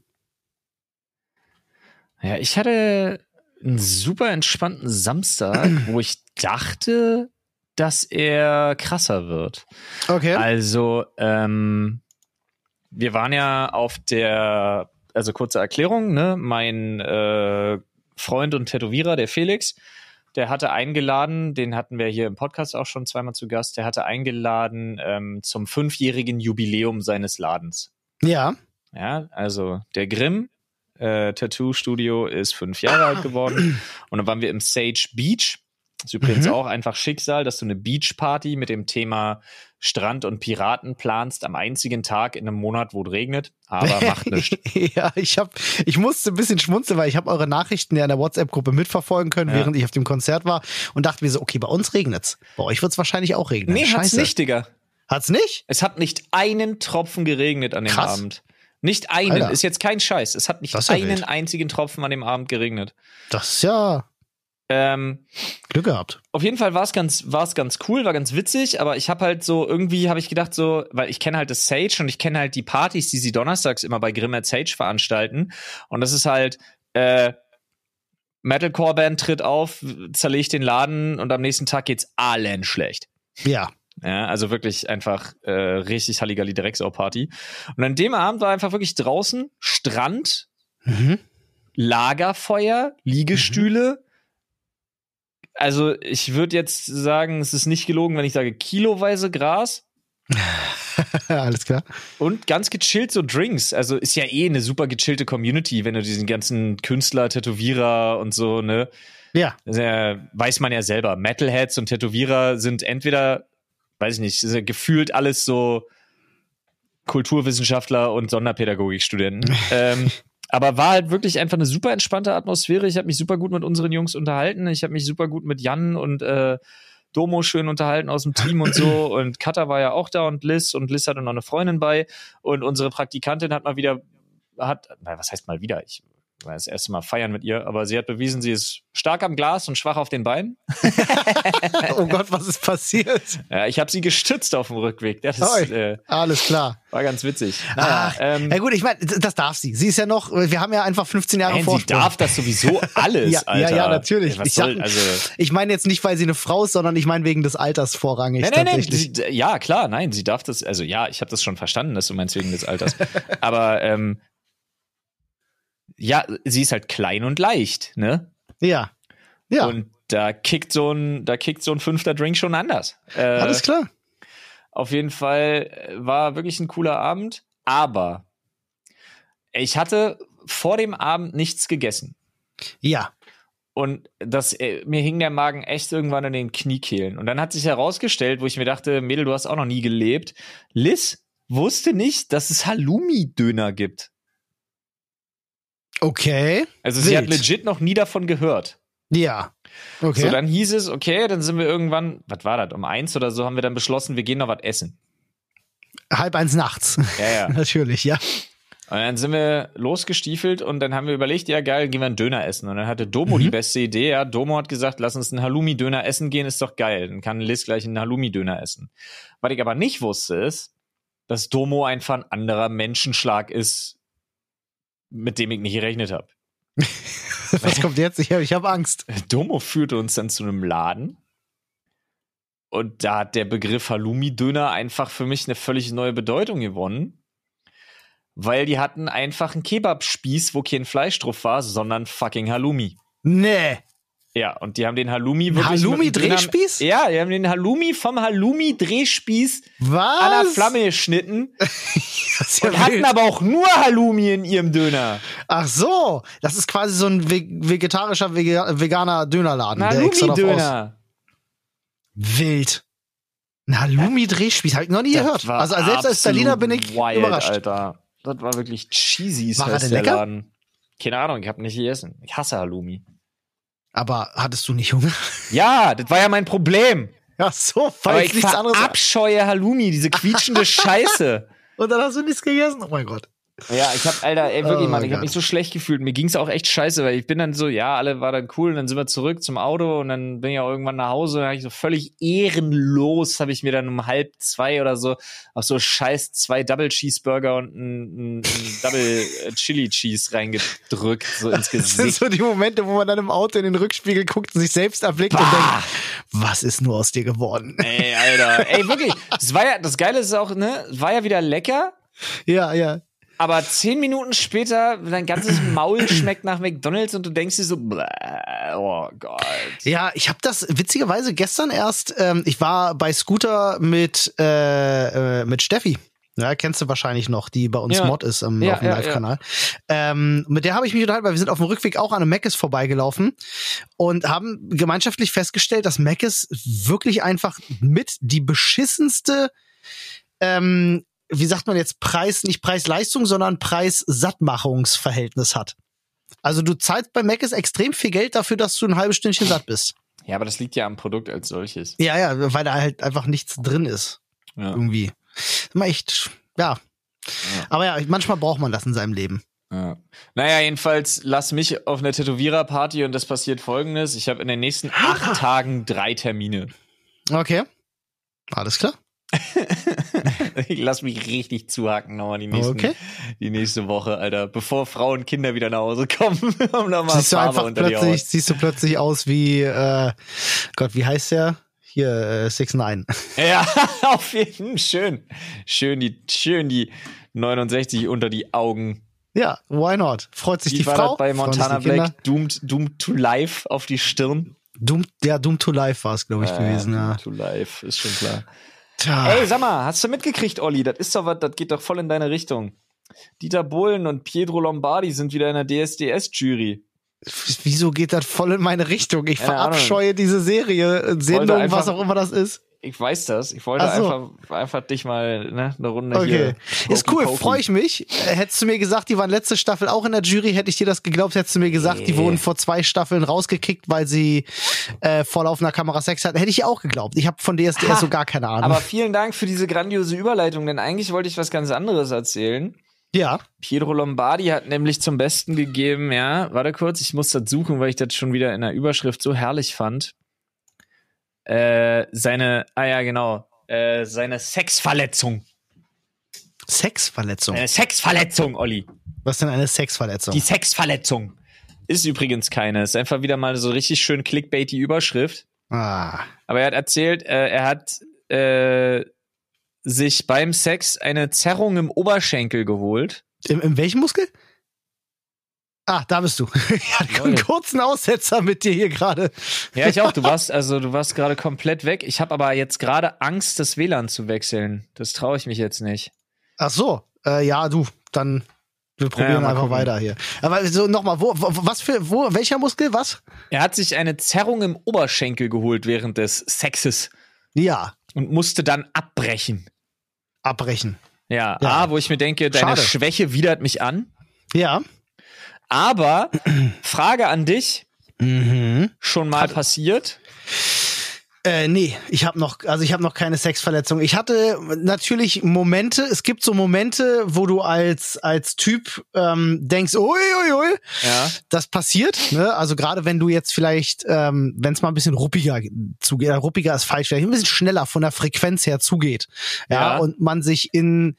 Ja, ich hatte einen super entspannten Samstag, wo ich dachte, dass er krasser wird. Okay. Also, ähm, wir waren ja auf der, also kurze Erklärung, ne? Mein äh, Freund und Tätowierer, der Felix, der hatte eingeladen, den hatten wir hier im Podcast auch schon zweimal zu Gast, der hatte eingeladen ähm, zum fünfjährigen Jubiläum seines Ladens. Ja. Ja, also der Grimm äh, Tattoo Studio ist fünf Jahre alt geworden. Und dann waren wir im Sage Beach. Das ist übrigens Mhm. auch einfach Schicksal, dass du eine Beachparty mit dem Thema Strand und Piraten planst am einzigen Tag in einem Monat, wo es regnet. Aber macht nichts. ja, ich hab, ich musste ein bisschen schmunzeln, weil ich habe eure Nachrichten ja in der WhatsApp-Gruppe mitverfolgen können, Ja. während ich auf dem Konzert war und dachte mir so, okay, bei uns regnet's. Bei euch wird's wahrscheinlich auch regnen. Nee, hat's Scheiße. nicht, Digga. Hat's nicht? Es hat nicht einen Tropfen geregnet an dem Krass. Abend. Nicht einen, Alter. ist jetzt kein Scheiß. Es hat nicht ja einen wild. einzigen Tropfen an dem Abend geregnet. Das ist ja Ähm, Glück gehabt. auf jeden Fall war es ganz, war's ganz cool, war ganz witzig, aber ich habe halt so, irgendwie habe ich gedacht so, weil ich kenne halt das Sage und ich kenne halt die Partys, die sie donnerstags immer bei Grimm at Sage veranstalten. Und das ist halt, äh, Metalcore-Band tritt auf, zerlegt den Laden und am nächsten Tag geht's allen schlecht. Ja. Ja, also wirklich einfach äh, richtig Halligalli Drecksau-Party. Und an dem Abend war einfach wirklich draußen Strand, Mhm. Lagerfeuer, Liegestühle. Also ich würde jetzt sagen, es ist nicht gelogen, wenn ich sage kiloweise Gras Alles klar. und ganz gechillt so Drinks. Also ist ja eh eine super gechillte Community, wenn du diesen ganzen Künstler, Tätowierer und so, ne? Ja. Ist ja, weiß man ja selber. Metalheads und Tätowierer sind entweder, weiß ich nicht, ja gefühlt alles so Kulturwissenschaftler und Sonderpädagogikstudenten. ähm, aber war halt wirklich einfach eine super entspannte Atmosphäre. Ich habe mich super gut mit unseren Jungs unterhalten. Ich habe mich super gut mit Jan und äh, Domo schön unterhalten aus dem Team und so. Und Katha war ja auch da und Liz und Liz hatte noch eine Freundin bei. Und unsere Praktikantin hat mal wieder, hat, na, was heißt mal wieder? Ich war das erste Mal feiern mit ihr, aber sie hat bewiesen, sie ist stark am Glas und schwach auf den Beinen. Oh Gott, was ist passiert? Ja, ich habe sie gestützt auf dem Rückweg. Das Oi. äh, Alles klar. war ganz witzig. Naja, Ach, ähm, ja gut, ich meine, das darf sie. Sie ist ja noch, wir haben ja einfach 15 Jahre nein, sie darf das sowieso alles, ja, Alter. ja, ja, natürlich. Ey, ich soll, also, ich meine jetzt nicht, weil sie eine Frau ist, sondern ich meine wegen des Alters vorrangig nein, nein, nein, sie, ja, klar, nein, sie darf das, also ja, ich habe das schon verstanden, dass du meinst wegen des Alters. Aber ähm, ja, sie ist halt klein und leicht, ne? ja. Ja, Und da kickt so ein, da kickt so ein fünfter Drink schon anders. Äh, alles klar. Auf jeden Fall äh, war wirklich ein cooler Abend, aber ich hatte vor dem Abend nichts gegessen. Ja. Und das, äh, mir hing der Magen echt irgendwann in den Kniekehlen. Und dann hat sich herausgestellt, wo ich mir dachte, Mädel, du hast auch noch nie gelebt. Liz wusste nicht, dass es Halloumi-Döner gibt. Okay. Also sie hat Wild. legit noch nie davon gehört. Ja. Okay. So, dann hieß es, okay, dann sind wir irgendwann, was war das, um eins oder so haben wir dann beschlossen, wir gehen noch was essen. Halb eins nachts. Ja, ja. Natürlich, ja. Und dann sind wir losgestiefelt und dann haben wir überlegt, ja geil, gehen wir einen Döner essen. Und dann hatte Domo die beste Idee. Ja, Domo hat gesagt, lass uns einen Halloumi-Döner essen gehen, ist doch geil. Dann kann Liz gleich einen Halloumi-Döner essen. Was ich aber nicht wusste, ist, dass Domo einfach ein anderer Menschenschlag ist, mit dem ich nicht gerechnet habe. Was kommt jetzt? Ich habe ich hab Angst. Domo führte uns dann zu einem Laden. Und da hat der Begriff Halloumi-Döner einfach für mich eine völlig neue Bedeutung gewonnen. Weil die hatten einfach einen Kebabspieß, wo kein Fleisch drauf war, sondern fucking Halloumi. Nee. Ja, und die haben den Halloumi wirklich. Halloumi-Drehspieß? Ja, die haben den Halloumi vom Halloumi-Drehspieß an der Flamme geschnitten ja und hatten wild. aber auch nur Halloumi in ihrem Döner. Ach so. Das ist quasi so ein ve- vegetarischer, vega- veganer Dönerladen. Halloumi-Döner. Wild. Ein Halloumi-Drehspieß. Habe ich noch nie Das gehört. Also selbst als Berliner bin ich wild, überrascht. Alter. Das war wirklich cheesy. War er der lecker? Laden. Keine Ahnung, ich habe nicht gegessen. Ich hasse Halloumi. Aber hattest du nicht Hunger? Ja, das war ja mein Problem. Ja, so, weil ich ich nichts anderes. verabscheue Halloumi, diese quietschende Scheiße. Und dann hast du nichts gegessen? Oh mein Gott. Ja, ich hab, Alter, ey, wirklich, Oh Mann, ich hab mich so schlecht gefühlt. Mir ging's auch echt scheiße, weil ich bin dann so, ja, alle war dann cool und dann sind wir zurück zum Auto und dann bin ich auch irgendwann nach Hause und dann hab ich so völlig ehrenlos, habe ich mir dann um halb zwei oder so auf so scheiß zwei Double Cheeseburger und ein, ein, ein Double Chili Cheese reingedrückt, so ins Das sind Gesicht. so die Momente, wo man dann im Auto in den Rückspiegel guckt und sich selbst erblickt und Bah. denkt, was ist nur aus dir geworden? Ey, Alter. Ey, wirklich. Das war ja, das Geile ist auch, ne, war ja wieder lecker. Ja, ja. Aber zehn Minuten später, dein ganzes Maul schmeckt nach McDonalds und du denkst dir so, oh Gott. Ja, ich habe das witzigerweise gestern erst, ähm, ich war bei Scooter mit, äh, äh, mit Steffi. Ja, kennst du wahrscheinlich noch, die bei uns Ja. Mod ist am, Ja, auf dem ja, Live-Kanal. Ähm, mit der habe ich mich unterhalten, weil wir sind auf dem Rückweg auch an einem Mc's vorbeigelaufen und haben gemeinschaftlich festgestellt, dass Mc's wirklich einfach mit die beschissenste, ähm, wie sagt man jetzt, Preis, nicht Preis-Leistung, sondern Preis-Sattmachungsverhältnis hat. Also du zahlst bei Mc's extrem viel Geld dafür, dass du ein halbes Stündchen satt bist. Ja, aber das liegt ja am Produkt als solches. Ja, ja, weil da halt einfach nichts drin ist. Ja. Irgendwie. Immer echt, ja. Aber ja, manchmal braucht man das in seinem Leben. Ja. Naja, jedenfalls lass mich auf eine Tätowierer-Party und das passiert folgendes. Ich habe in den nächsten acht Tagen drei Termine. Okay. Alles klar. Ich lass mich richtig zuhacken nochmal die, nächsten, Okay. die nächste Woche, Alter. Bevor Frauen und Kinder wieder nach Hause kommen, um nochmal Siehst du Farbe einfach unter die plötzlich, siehst du plötzlich aus wie, äh, Gott, wie heißt der? Hier, äh, Six Nine. Ja, auf jeden Fall. Schön. Schön die, schön die 69 unter die Augen. Ja, why not? Freut sich die war Frau. das bei Montana die. Black? Doomed, Doomed to Life auf die Stirn. Doom, ja, Doom to Life war es, glaube ich, gewesen, ja. Doomed to Life, ist schon klar. Tja. Ey, sag mal, hast du mitgekriegt, Olli? Das ist doch was, das geht doch voll in deine Richtung. Dieter Bohlen und Pietro Lombardi sind wieder in der DSDS-Jury. Wieso geht das voll in meine Richtung? Ich Ahnung. verabscheue diese Serie, äh, Sendung, einfach- was auch immer das ist. Ich weiß das. Ich wollte so. einfach, einfach dich mal ne, eine Runde Okay. hier. Ist cool, freue ich mich. Äh, Hättest du mir gesagt, die waren letzte Staffel auch in der Jury, hätte ich dir das geglaubt, hättest du mir gesagt, die Nee. wurden vor zwei Staffeln rausgekickt, weil sie äh, vor laufender Kamera Sex hatten. Hätte ich auch geglaupt. Ich habe von DSDS Ha. so gar keine Ahnung. Aber vielen Dank für diese grandiose Überleitung, denn eigentlich wollte ich was ganz anderes erzählen. ja. Pietro Lombardi hat nämlich zum Besten gegeben, ja, warte kurz, ich muss das suchen, weil ich das schon wieder in der Überschrift so herrlich fand. Äh, seine, ah ja, genau, äh, seine Sexverletzung. Sexverletzung. Eine Sexverletzung, Olli. Was denn eine Sexverletzung? Die Sexverletzung. Ist übrigens keine. Ist einfach wieder mal so richtig schön clickbaity Überschrift. ah. Aber er hat erzählt, äh, er hat äh, sich beim Sex eine Zerrung im Oberschenkel geholt. Im, in welchem Muskel? Ah, da bist du. ich hatte einen kurzen Aussetzer mit dir hier gerade. Ja, ich auch. Du warst also, du warst gerade komplett weg. Ich habe aber jetzt gerade Angst, das WLAN zu wechseln. Das traue ich mich jetzt nicht. Ach so. Äh, ja, du, dann wir Ja, probieren mal einfach gucken. weiter hier. Aber so nochmal, wo, wo, was für, wo, welcher Muskel, was? Er hat sich eine Zerrung im Oberschenkel geholt während des Sexes Ja, und musste dann abbrechen. abbrechen. Ja, Ja. A, wo ich mir denke, deine Schade. Schwäche widert mich an. Ja. Aber Frage an dich, Mhm. schon mal passiert? Äh, nee, ich habe noch, also ich habe noch keine Sexverletzung. Ich hatte natürlich Momente, es gibt so Momente, wo du als als Typ ähm, denkst, ui, ui, ui, Ja. das passiert. Ne? Also gerade wenn du jetzt vielleicht, ähm, wenn es mal ein bisschen ruppiger zugeht, äh, ruppiger ist falsch, vielleicht ein bisschen schneller von der Frequenz her zugeht, ja, Ja. und man sich in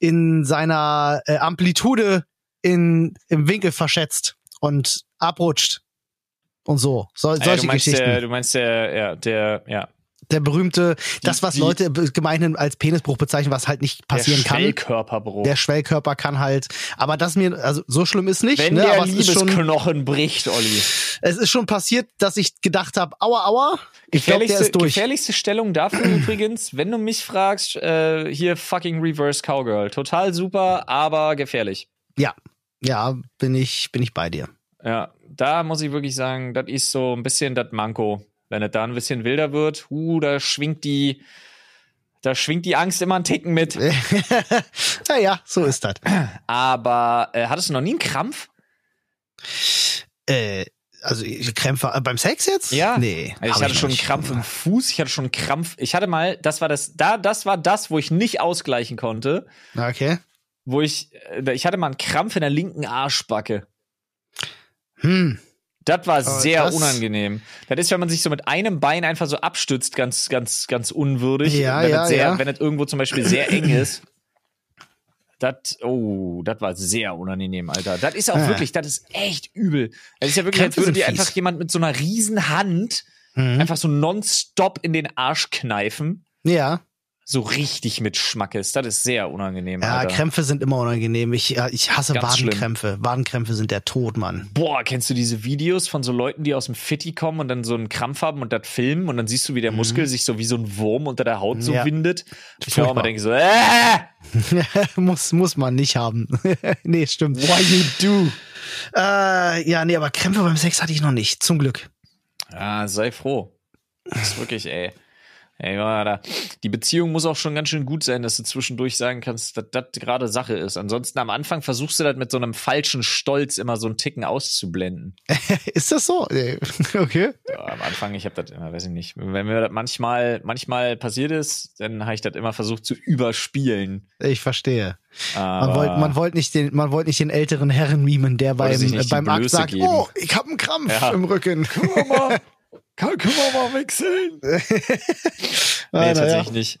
in seiner äh, Amplitude in im Winkel verschätzt und abrutscht und so, so Ah ja, solche du meinst Geschichten. der, du meinst der, ja, der, ja. der berühmte, das was die- Leute gemeinhin als Penisbruch bezeichnen, was halt nicht passieren der kann. Schwellkörperbruch. Der Schwellkörper kann halt, aber das mir, also so schlimm ist nicht, Wenn ne, der aber Liebesknochen bricht, Olli. es ist schon passiert, dass ich gedacht habe, aua, aua, ich glaube, der Gefährlichste, ist durch. gefährlichste Stellung dafür übrigens, wenn du mich fragst, äh, hier fucking Reverse Cowgirl. Total super, aber gefährlich. Ja, ja, bin ich, bin ich bei dir. Ja, da muss ich wirklich sagen, das ist so ein bisschen das Manko. Wenn es da ein bisschen wilder wird, uh, da schwingt die, da schwingt die Angst immer einen Ticken mit. naja, so ist das. Aber äh, hattest du noch nie einen Krampf? Äh, also ich- Krämpfe äh, beim Sex jetzt? Ja. Nee. Also ich hatte noch schon einen. Krampf im Fuß, ich hatte schon einen Krampf. Ich hatte mal, das war das, da, das war das, wo ich nicht ausgleichen konnte, Okay. Wo ich, äh, ich hatte mal einen Krampf in der linken Arschbacke. Hm. Das war sehr das- unangenehm. Das ist, wenn man sich so mit einem Bein einfach so abstützt, ganz, ganz, ganz unwürdig. Ja, wenn ja, es sehr, ja. Wenn es irgendwo zum Beispiel sehr eng ist. Das, oh, das war sehr unangenehm, Alter. Das ist auch Ah. wirklich, das ist echt übel. Das ist ja wirklich, Krämpfe als würde dir einfach jemand mit so einer riesen Hand Mhm. einfach so nonstop in den Arsch kneifen. Ja. So richtig mit Schmackes. Das ist sehr unangenehm. Ja, Alter. Krämpfe sind immer unangenehm. Ich, ich hasse Ganz Wadenkrämpfe. Wadenkrämpfe sind der Tod, Mann. Boah, kennst du diese Videos von so Leuten, die aus dem Fitti kommen und dann so einen Krampf haben und das filmen und dann siehst du, wie der Muskel sich so wie so ein Wurm unter der Haut so Mhm. Ja. windet? Ich auch immer denke so, äh, muss, muss man nicht haben. nee, stimmt. why you do? Äh, ja, nee, aber Krämpfe beim Sex hatte ich noch nicht. Zum Glück. Ja, sei froh. Das ist wirklich, ey. Ey, da, die Beziehung muss auch schon ganz schön gut sein, dass du zwischendurch sagen kannst, dass das gerade Sache ist. Ansonsten am Anfang versuchst du das mit so einem falschen Stolz immer so einen Ticken auszublenden. Ist das so? Okay. Ja, am Anfang, ich habe das immer, weiß ich nicht. Wenn mir das manchmal, manchmal passiert ist, dann habe ich das immer versucht zu überspielen. Ich verstehe. Man Aber wollte man wollt nicht, den, man wollt nicht den älteren Herren mimen, der beim, beim Akt sagt, geben. oh, ich habe einen Krampf Ja. im Rücken. wir mal, kann, können wir mal wechseln? Ah, Nee, naja. tatsächlich nicht.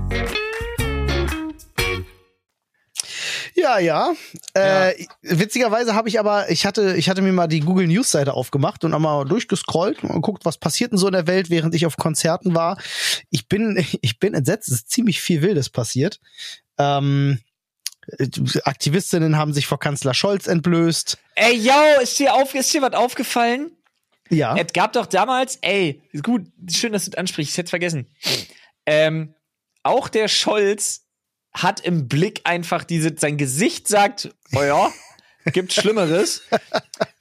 Ja, ja. Äh, witzigerweise habe ich aber, ich hatte, ich hatte mir mal die Google News Seite aufgemacht und einmal durchgescrollt und geguckt, was passiert denn so in der Welt, während ich auf Konzerten war. Ich bin, ich bin entsetzt. Es ist ziemlich viel Wildes passiert. Ähm, Aktivistinnen haben sich vor Kanzler Scholz entblößt. Ey, yo, ist dir, auf, ist dir was aufgefallen? Ja. Es gab doch damals, ey, gut, schön, dass du das ansprichst, ich hätte vergessen. Ähm, auch der Scholz hat im Blick einfach diese, sein Gesicht sagt, oh ja, gibt Schlimmeres.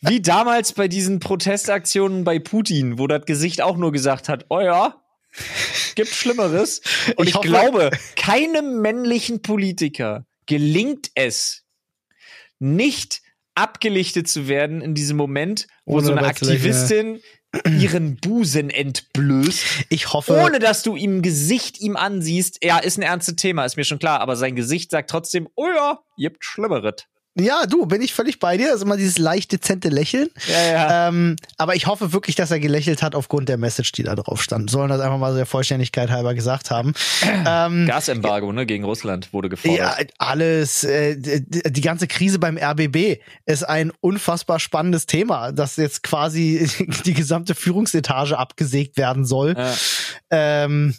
Wie damals bei diesen Protestaktionen bei Putin, wo das Gesicht auch nur gesagt hat, oh ja, gibt Schlimmeres. Und Ich ich, hoffe- glaube, keinem männlichen Politiker gelingt es, nicht abgelichtet zu werden in diesem Moment, wo Ohne so eine Aktivistin ihren Busen entblößt, Ich hoffe. ohne dass du ihm Gesicht ihm ansiehst. Ja, ist ein ernstes Thema, ist mir schon klar, aber sein Gesicht sagt trotzdem, oh ja, gibt Schlimmeres. Ja, du, bin ich völlig bei dir. Das ist immer dieses leicht dezente Lächeln. Ja, ja. Ähm, aber ich hoffe wirklich, dass er gelächelt hat aufgrund der Message, die da drauf stand. Sollen das einfach mal so der Vollständigkeit halber gesagt haben. ähm, Gasembargo, ne, gegen Russland wurde ja, gefordert. alles, äh, die, die ganze Krise beim RBB ist ein unfassbar spannendes Thema, dass jetzt quasi die gesamte Führungsetage abgesägt werden soll. Ja. Ähm,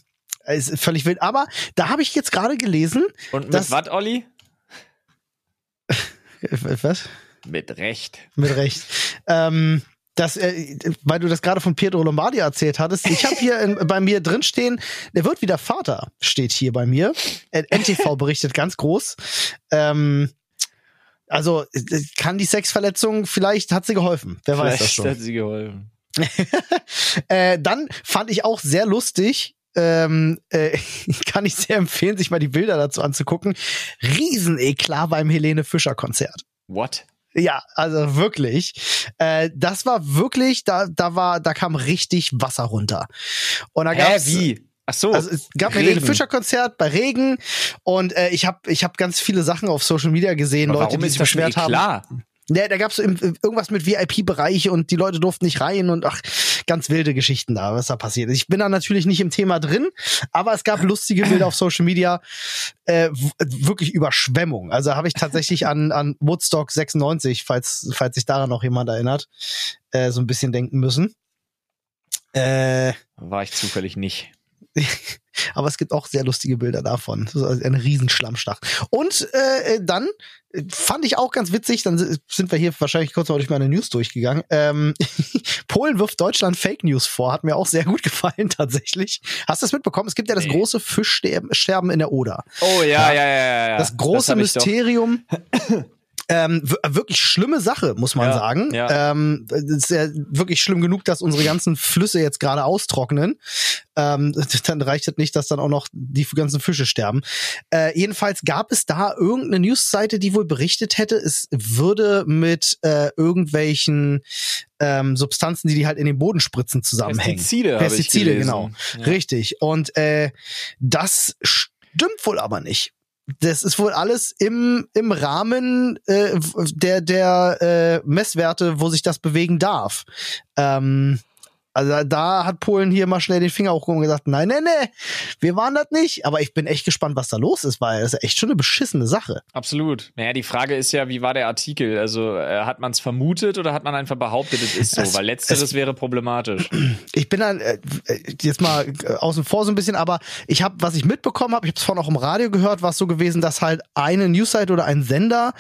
ist völlig wild. Aber da habe ich jetzt gerade gelesen, Und mit was, Olli? Was? Mit Recht. Mit Recht. ähm, das, äh, weil du das gerade von Pietro Lombardi erzählt hattest, ich habe hier in, bei mir drin stehen, der wird wieder Vater, steht hier bei mir. Äh, NTV berichtet ganz groß. Ähm, also äh, kann die Sexverletzung, vielleicht hat sie geholfen. Wer weiß das Vielleicht schon. hat sie geholfen. Äh, dann fand ich auch sehr lustig, ähm, äh, kann ich sehr empfehlen, sich mal die Bilder dazu anzugucken. Rieseneklar beim Helene Fischer Konzert. What? Ja, also wirklich. Äh, das war wirklich, da, da war, da kam richtig Wasser runter. Und da Hä, gab's, wie? Ach so. Also es gab ein Regen. Helene Fischer Konzert bei Regen und äh, ich habe ich hab ganz viele Sachen auf Social Media gesehen, Aber Leute, warum die sich beschwert haben. klar? Ja, da gab es irgendwas mit VIP-Bereiche und die Leute durften nicht rein und ach, ganz wilde Geschichten da, was da passiert ist. Ich bin da natürlich nicht im Thema drin, aber es gab lustige Bilder auf Social Media, äh, wirklich Überschwemmung. Also habe ich tatsächlich an, an Woodstock 96, falls, falls sich daran noch jemand erinnert, äh, so ein bisschen denken müssen. Äh, War ich zufällig nicht. Aber es gibt auch sehr lustige Bilder davon. Das ist ein Riesenschlammstach. Und äh, dann fand ich auch ganz witzig, dann sind wir hier wahrscheinlich kurz mal durch meine News durchgegangen. Ähm, Polen wirft Deutschland Fake News vor, hat mir auch sehr gut gefallen tatsächlich. Hast du das mitbekommen? Es gibt ja das nee. große Fischsterben in der Oder. Oh ja, ja, ja, ja. ja. Das große das Mysterium. Ähm, wirklich schlimme Sache, muss man ja, sagen. Ja. Ähm, ist ja wirklich schlimm genug, dass unsere ganzen Flüsse jetzt gerade austrocknen. Ähm, dann reicht es nicht, dass dann auch noch die ganzen Fische sterben. Äh, jedenfalls gab es da irgendeine Newsseite, die wohl berichtet hätte, es würde mit äh, irgendwelchen ähm, Substanzen, die die halt in den Boden spritzen, zusammenhängen. Pestizide, Pestizide, genau. Ja. Richtig. Und äh, das stimmt wohl aber nicht das ist wohl alles im, im Rahmen äh, der, der äh, Messwerte, wo sich das bewegen darf. Ähm, also da hat Polen hier mal schnell den Finger hochgehoben und gesagt, nein, nein, nein, wir waren das nicht. Aber ich bin echt gespannt, was da los ist, weil das ist echt schon eine beschissene Sache. Absolut. Naja, die Frage ist ja, wie war der Artikel? Also äh, hat man es vermutet oder hat man einfach behauptet, es ist so? Es, weil letzteres es, wäre problematisch. Ich bin dann äh, jetzt mal äh, außen vor so ein bisschen, aber ich habe, was ich mitbekommen habe, ich habe es vorhin auch im Radio gehört, war es so gewesen, dass halt eine Newsseite oder ein Sender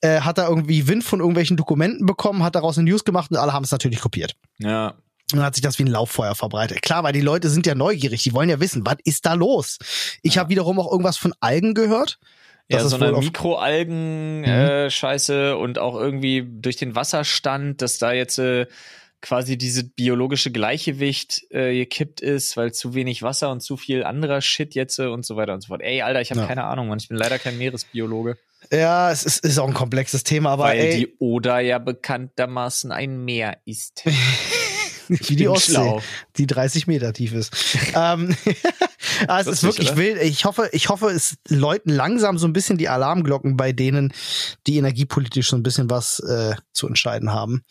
äh, hat da irgendwie Wind von irgendwelchen Dokumenten bekommen, hat daraus eine News gemacht und alle haben es natürlich kopiert. Ja. Und dann hat sich das wie ein Lauffeuer verbreitet. Klar, weil die Leute sind ja neugierig, die wollen ja wissen, was ist da los? Ich ja. habe wiederum auch irgendwas von Algen gehört. Ja, so eine Mikroalgen-Scheiße mhm. äh, und auch irgendwie durch den Wasserstand, dass da jetzt äh, quasi diese biologische Gleichgewicht äh, gekippt ist, weil zu wenig Wasser und zu viel anderer Shit jetzt äh, und so weiter und so fort. Ey, Alter, ich habe ja. keine Ahnung, Mann. Ich bin leider kein Meeresbiologe. Ja, es ist, ist auch ein komplexes Thema, aber weil ey, die Oder ja bekanntermaßen ein Meer ist. Wie die Ostsee, schlau. die 30 Meter tief ist. ähm, also es ist wirklich oder? wild. Ich hoffe, ich hoffe, es läuten langsam so ein bisschen die Alarmglocken bei denen, die energiepolitisch so ein bisschen was äh, zu entscheiden haben.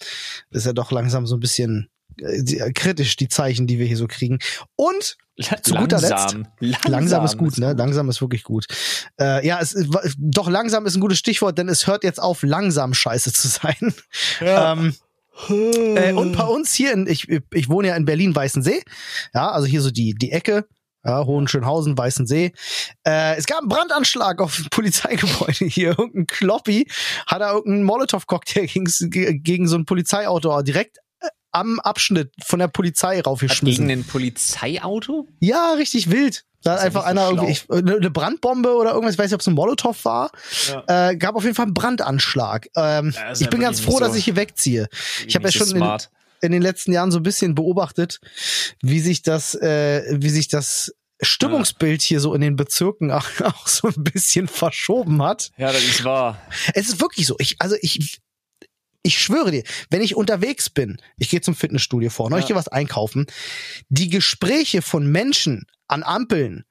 Das ist ja doch langsam so ein bisschen äh, kritisch, die Zeichen, die wir hier so kriegen. Und zu langsam. guter Letzt, langsam, langsam ist gut, ne? Langsam ist wirklich gut. Äh, ja, es doch langsam ist ein gutes Stichwort, denn es hört jetzt auf, langsam scheiße zu sein. Ja. Ähm, äh, und bei uns hier, in, ich, ich wohne ja in Berlin-Weißensee, ja, also hier so die, die Ecke, ja, Hohenschönhausen, Weißensee. Äh, es gab einen Brandanschlag auf ein Polizeigebäude hier. Irgendein Kloppi hat da irgendeinen Molotow-Cocktail gegen, gegen so ein Polizeiauto direkt äh, am Abschnitt von der Polizei raufgeschmissen. Gegen ein Polizeiauto? Ja, richtig wild. Da hat einfach einer so irgendwie eine ne Brandbombe oder irgendwas, ich weiß nicht, ob es ein Molotow war. Ja. Äh, gab auf jeden Fall einen Brandanschlag. Ähm, ja, ich bin ganz froh, so dass ich hier wegziehe. Ich habe ja schon in, in, den letzten Jahren so ein bisschen beobachtet, wie sich das, äh, wie sich das Stimmungsbild hier so in den Bezirken auch, auch so ein bisschen verschoben hat. Ja, das ist wahr. Es ist wirklich so. Ich, also ich, ich schwöre dir, wenn ich unterwegs bin, ich gehe zum Fitnessstudio vor, ja. ich gehe was einkaufen, die Gespräche von Menschen an Ampeln,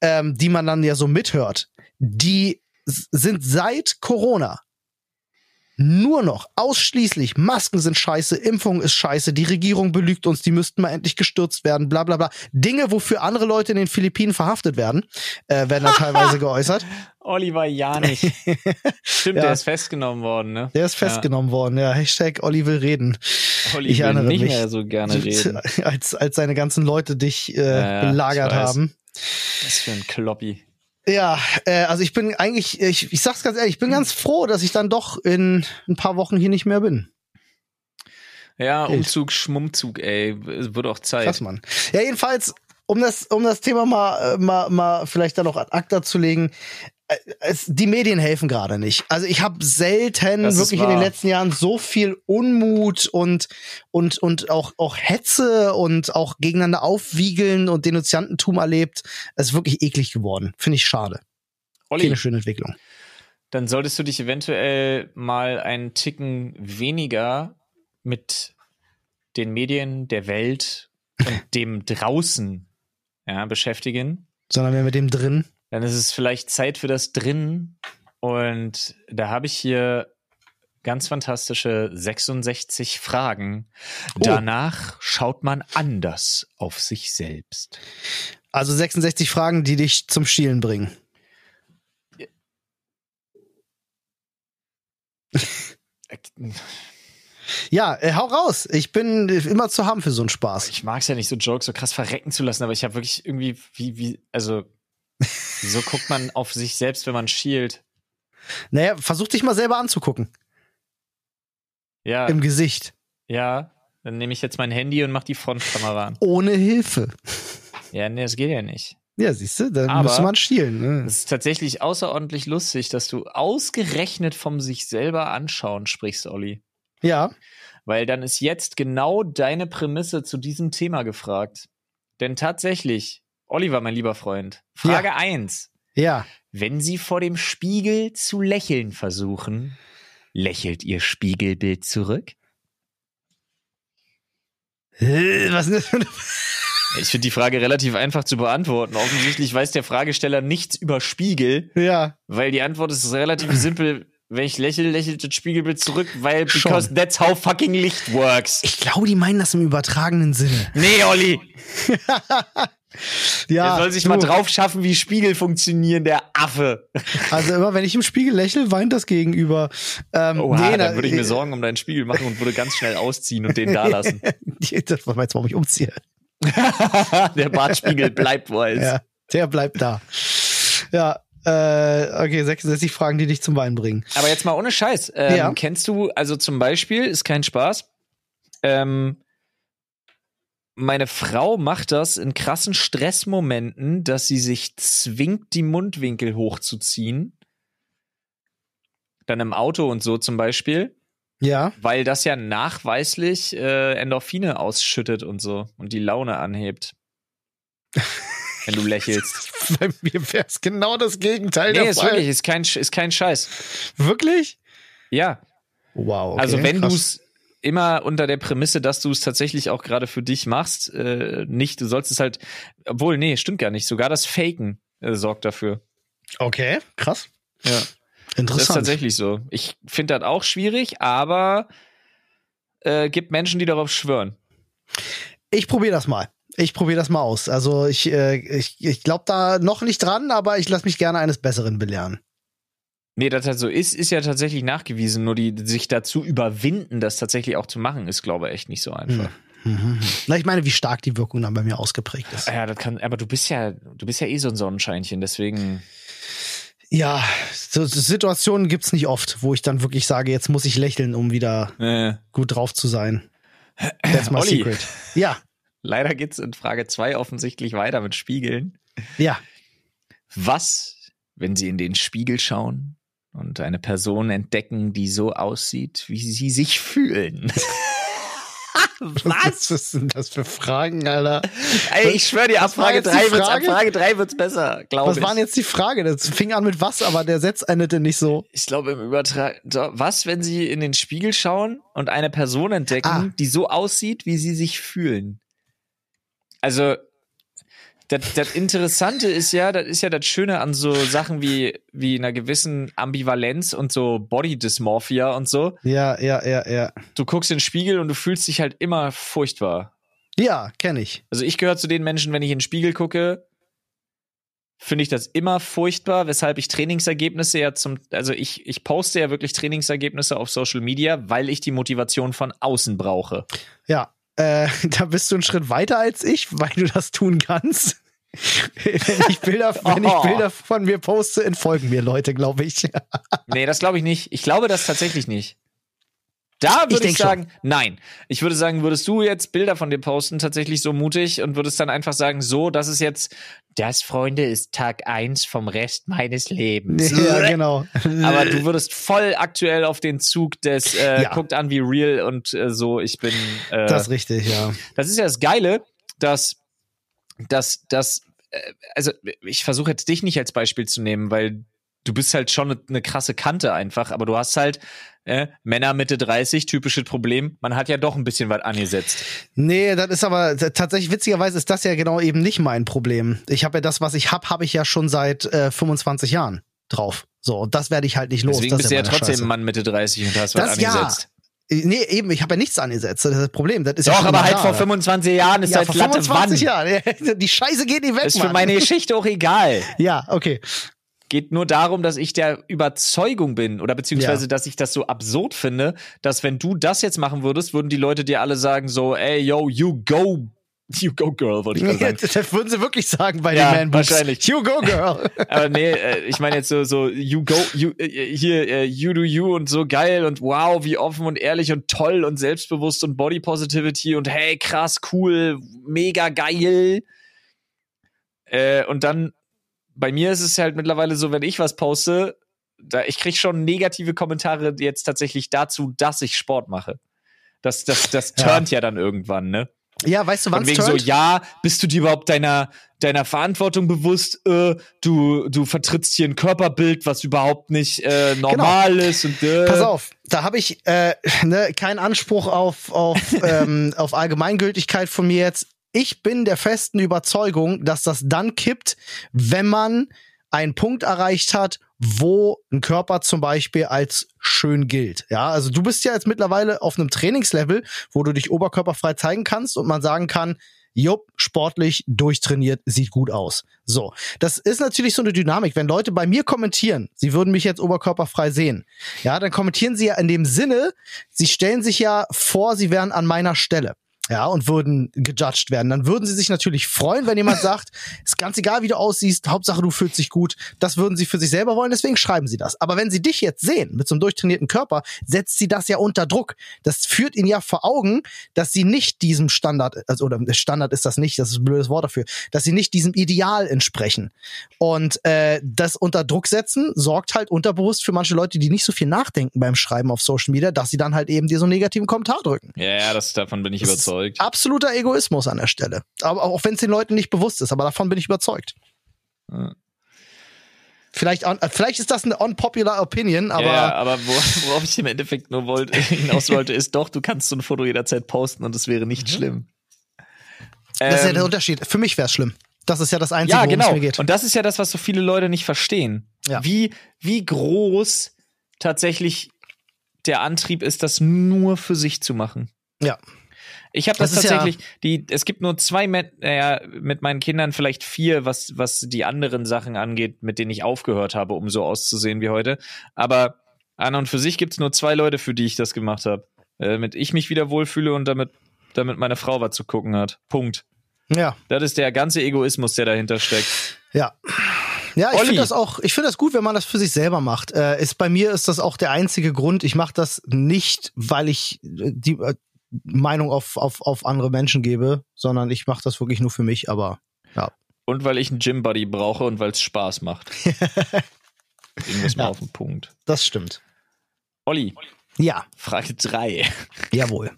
ähm, die man dann ja so mithört, die sind seit Corona nur noch ausschließlich Masken sind scheiße, Impfung ist scheiße, die Regierung belügt uns, die müssten mal endlich gestürzt werden, bla bla bla. Dinge, wofür andere Leute in den Philippinen verhaftet werden, äh, werden da teilweise geäußert. Oliver Janich. Stimmt, ja. der ist festgenommen worden, ne? Der ist festgenommen ja. worden, ja. Hashtag Olli will reden. Olli ich will nicht mich, mehr so gerne reden. Als, als seine ganzen Leute dich äh, ja, belagert haben. Was für ein Kloppi. Ja, äh, also ich bin eigentlich, ich, ich sag's ganz ehrlich, ich bin ganz froh, dass ich dann doch in ein paar Wochen hier nicht mehr bin. Ja, Umzug, Schmummzug, ey, es wird auch Zeit. Krass, Mann. Ja, jedenfalls, um das, um das Thema mal, äh, mal, mal vielleicht dann noch ad acta zu legen, es, die Medien helfen gerade nicht. Also ich habe selten das wirklich in den letzten Jahren so viel Unmut und und und auch auch Hetze und auch gegeneinander aufwiegeln und Denunziantentum erlebt. Es ist wirklich eklig geworden. Finde ich schade. Olli, Keine schöne Entwicklung. Dann solltest du dich eventuell mal einen Ticken weniger mit den Medien der Welt und dem draußen ja, beschäftigen. Sondern mehr mit dem drin dann ist es vielleicht Zeit für das drin. Und da habe ich hier ganz fantastische 66 Fragen. Oh. Danach schaut man anders auf sich selbst. Also 66 Fragen, die dich zum Schielen bringen. Ja, äh, hau raus. Ich bin immer zu haben für so einen Spaß. Ich mag es ja nicht, so Jokes so krass verrecken zu lassen, aber ich habe wirklich irgendwie, wie, wie, also, wieso guckt man auf sich selbst, wenn man schielt? Naja, versuch dich mal selber anzugucken. Ja, Im Gesicht. ja. Dann nehme ich jetzt mein Handy und mach die Frontkamera an. Ohne Hilfe. Ja, nee, das geht ja nicht. Ja, siehst du, dann müsste man schielen. Ne? Es ist tatsächlich außerordentlich lustig, dass du ausgerechnet vom sich selber anschauen sprichst, Olli. Ja, Weil dann ist jetzt genau deine Prämisse zu diesem Thema gefragt. Denn tatsächlich, Oliver, mein lieber Freund, Frage eins: ja. Wenn Sie vor dem Spiegel zu lächeln versuchen, lächelt Ihr Spiegelbild zurück? Was ist das für eine Ich finde die Frage relativ einfach zu beantworten. Offensichtlich weiß der Fragesteller nichts über Spiegel, Ja, weil die Antwort ist relativ simpel. Wenn ich lächle, lächelt das Spiegelbild zurück, weil Schon. because that's how fucking Licht works. ich glaube, die meinen das im übertragenen Sinne. Nee, Olli, Ja, der soll sich du, mal drauf schaffen, wie Spiegel funktionieren, der Affe. Also immer, wenn ich im Spiegel lächle, weint das Gegenüber. Ähm, Oha, nee, dann würde ich mir äh, Sorgen um deinen Spiegel machen und würde ganz schnell ausziehen und den da lassen. das war jetzt, warum ich umziehe. der Bartspiegel bleibt, wo er ist. Ja, der bleibt da. Ja, äh, okay, 66 Fragen, die dich zum Wein bringen. Aber jetzt mal ohne Scheiß. Ähm, Ja. Kennst du, also zum Beispiel, ist kein Spaß. Ähm, meine Frau macht das in krassen Stressmomenten, dass sie sich zwingt, die Mundwinkel hochzuziehen. Dann im Auto und so zum Beispiel, Ja, weil das ja nachweislich äh, Endorphine ausschüttet und so und die Laune anhebt. Wenn du lächelst. bei mir wäre es genau das Gegenteil Nee, der ist Fall. wirklich, ist kein, ist kein Scheiß. Wirklich? Ja. Wow. Okay, also wenn du es immer unter der Prämisse, dass du es tatsächlich auch gerade für dich machst, äh, nicht, du sollst es halt, obwohl, nee, stimmt gar nicht, sogar das Faken äh, sorgt dafür. Okay, krass. Ja. Das ist Interessant. tatsächlich so. Ich finde das auch schwierig, aber äh, gibt Menschen, die darauf schwören. Ich probiere das mal. Ich probiere das mal aus. Also ich, äh, ich, ich glaube da noch nicht dran, aber ich lasse mich gerne eines Besseren belehren. Nee, dass das so ist, ist ja tatsächlich nachgewiesen. Nur die sich dazu überwinden, das tatsächlich auch zu machen, ist, glaube ich, echt nicht so einfach. Mhm. Na, ich meine, wie stark die Wirkung dann bei mir ausgeprägt ist. Ja, das kann, aber du bist ja, du bist ja eh so ein Sonnenscheinchen, deswegen. Ja, so, so Situationen gibt's nicht oft, wo ich dann wirklich sage, jetzt muss ich lächeln, um wieder Äh, gut drauf zu sein. That's my Olli. secret. Ja, leider geht's in Frage zwei offensichtlich weiter mit Spiegeln. ja. Was, wenn Sie in den Spiegel schauen und eine Person entdecken, die so aussieht, wie Sie sich fühlen? Was? Was sind das für Fragen, Alter? Ey, ich schwöre dir, ab Was Frage jetzt die 3 wird's, ab Frage? Frage 3 wird's besser, glaube Was ich. waren jetzt die Frage? Das fing an mit was, aber der Satz endete nicht so. ich glaube im Übertrag, was, wenn Sie in den Spiegel schauen und eine Person entdecken, Ah. die so aussieht, wie Sie sich fühlen? Also, das, das Interessante ist ja, das ist ja das Schöne an so Sachen wie, wie einer gewissen Ambivalenz und so Body Dysmorphia und so. Ja, ja, ja, ja. Du guckst in den Spiegel und du fühlst dich halt immer furchtbar. Ja, kenne ich. Also ich gehöre zu den Menschen, wenn ich in den Spiegel gucke, finde ich das immer furchtbar, weshalb ich Trainingsergebnisse ja zum, also ich, ich poste ja wirklich Trainingsergebnisse auf Social Media, weil ich die Motivation von außen brauche. Ja, äh, da bist du einen Schritt weiter als ich, weil du das tun kannst. Wenn, ich Bilder, wenn ich Oh. Bilder von mir poste, entfolgen mir Leute, glaube ich. Nee, das glaube ich nicht. Ich glaube das tatsächlich nicht. Da Ich würde ich, schon. sagen, nein. Ich würde sagen, würdest du jetzt Bilder von dir posten, tatsächlich so mutig und würdest dann einfach sagen, so, das ist jetzt, das, Freunde, ist Tag eins vom Rest meines Lebens. ja, genau. Aber du würdest voll aktuell auf den Zug des äh, Ja. guckt an wie real und äh, so, ich bin äh, das ist richtig, ja. das ist ja das Geile, dass dass dass äh, also ich versuche jetzt dich nicht als Beispiel zu nehmen, weil du bist halt schon eine, eine krasse Kante einfach, aber du hast halt äh, Männer Mitte 30, typisches Problem, man hat ja doch ein bisschen was angesetzt. Nee, das ist aber tatsächlich witzigerweise ist das ja genau eben nicht mein Problem. Ich habe ja das, was ich hab, habe ich ja schon seit äh, 25 Jahren. drauf. So, und das werde ich halt nicht los. Deswegen das bist du ja trotzdem Scheiße. Mann Mitte 30 und hast was Das ja. Angesetzt. Nee, eben, ich habe ja nichts angesetzt. Das ist das Problem. Das ist ja Doch, schon aber halt vor 25 Jahren ist ja, halt vor Latte 25 wann. Jahren. Die Scheiße geht nicht weg, ist für Mann. meine Geschichte auch egal. Ja, okay. Geht nur darum, dass ich der Überzeugung bin oder beziehungsweise, Ja. dass ich das so absurd finde, dass wenn du das jetzt machen würdest, würden die Leute dir alle sagen so, ey, yo, you go, you go girl, wollte ich gerade sagen. das würden sie wirklich sagen bei Ja, den Man Boobs. wahrscheinlich. You go, girl. Aber nee, äh, ich meine jetzt so, so, you go, you, äh, hier, äh, you do you und so geil und wow, wie offen und ehrlich und toll und selbstbewusst und Body Positivity und hey, krass, cool, mega geil. Äh, und dann, bei mir ist es halt mittlerweile so, wenn ich was poste, da, ich krieg schon negative Kommentare jetzt tatsächlich dazu, dass ich Sport mache. Das, das, das Ja. turnt ja dann irgendwann, ne? Ja, weißt du, wann wegen so, ja, bist du dir überhaupt deiner, deiner Verantwortung bewusst? Äh, du, du vertrittst hier ein Körperbild, was überhaupt nicht äh, normal ist. Und, äh, Genau. Pass auf, da habe ich äh, ne, keinen Anspruch auf, auf, ähm, auf Allgemeingültigkeit von mir jetzt. Ich bin der festen Überzeugung, dass das dann kippt, wenn man einen Punkt erreicht hat, wo ein Körper zum Beispiel als schön gilt. Ja, also du bist ja jetzt mittlerweile auf einem Trainingslevel, wo du dich oberkörperfrei zeigen kannst und man sagen kann, Jupp, sportlich, durchtrainiert, sieht gut aus. So. Das ist natürlich so eine Dynamik. Wenn Leute bei mir kommentieren, sie würden mich jetzt oberkörperfrei sehen, ja, dann kommentieren sie ja in dem Sinne, sie stellen sich ja vor, sie wären an meiner Stelle. Ja, und würden gejudged werden. Dann würden sie sich natürlich freuen, wenn jemand sagt, ist ganz egal, wie du aussiehst, Hauptsache du fühlst dich gut. Das würden sie für sich selber wollen, deswegen schreiben sie das. Aber wenn sie dich jetzt sehen, mit so einem durchtrainierten Körper, setzt sie das ja unter Druck. Das führt ihnen ja vor Augen, dass sie nicht diesem Standard, also, oder Standard ist das nicht, das ist ein blödes Wort dafür, dass sie nicht diesem Ideal entsprechen. Und äh, das unter Druck setzen sorgt halt unterbewusst für manche Leute, die nicht so viel nachdenken beim Schreiben auf Social Media, dass sie dann halt eben dir so einen negativen Kommentar drücken. ja, ja, das, davon bin ich Das ist überzeugt. Absoluter Egoismus an der Stelle. Aber auch wenn es den Leuten nicht bewusst ist, aber davon bin ich überzeugt. Ja. Vielleicht, on, vielleicht ist das eine unpopular Opinion, aber ja, aber wo, worauf ich im Endeffekt nur wollte, hinaus wollte, ist doch, du kannst so ein Foto jederzeit posten und es wäre nicht schlimm. das ist ja Ähm, der Unterschied. Für mich wäre es schlimm. Das ist ja das Einzige, ja, worum genau. es mir geht. Und das ist ja das, was so viele Leute nicht verstehen. Ja. Wie, wie groß tatsächlich der Antrieb ist, das nur für sich zu machen. Ja. Ich habe das, Das ist ja- tatsächlich, die, es gibt nur zwei, mit, naja, mit meinen Kindern vielleicht vier, was, was die anderen Sachen angeht, mit denen ich aufgehört habe, um so auszusehen wie heute. Aber an und für sich gibt's nur zwei Leute, für die ich das gemacht habe. Äh, damit ich mich wieder wohlfühle und damit, damit meine Frau was zu gucken hat. Punkt. Ja, Das ist der ganze Egoismus, der dahinter steckt. ja. Ja, ich finde das auch, ich finde das gut, wenn man das für sich selber macht. Äh, ist bei mir ist das auch der einzige Grund. Ich mache das nicht, weil ich äh, die äh, Meinung auf, auf, auf andere Menschen gebe, sondern ich mache das wirklich nur für mich, aber ja. Und weil ich einen Gym-Buddy brauche und weil es Spaß macht. Irgendwas mal Ja. auf den Punkt. Das stimmt. Olli, Ja, Frage 3. jawohl.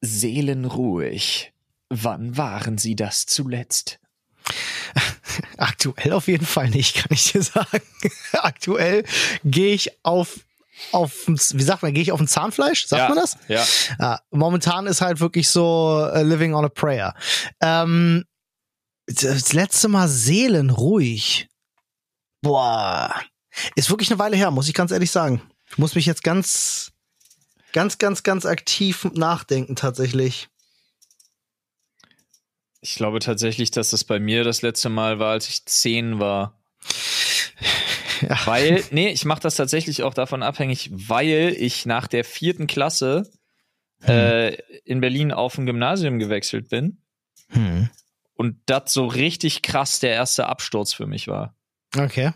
Seelenruhig. Wann waren Sie das zuletzt? Aktuell auf jeden Fall nicht, kann ich dir sagen. Aktuell gehe ich auf auf wie sagt man, gehe ich auf ein Zahnfleisch? Sagt ja, man das? Ja. Ja, momentan ist halt wirklich so äh, living on a prayer. Ähm, das letzte Mal seelenruhig. Boah. Ist wirklich eine Weile her, muss ich ganz ehrlich sagen. Ich muss mich jetzt ganz, ganz, ganz, ganz aktiv nachdenken tatsächlich. Ich glaube tatsächlich, dass das bei mir das letzte Mal war, als ich zehn war. Ja. Weil, nee, ich mache das tatsächlich auch davon abhängig, weil ich nach der vierten Klasse äh, in Berlin auf ein Gymnasium gewechselt bin Hm. und das so richtig krass der erste Absturz für mich war. Okay.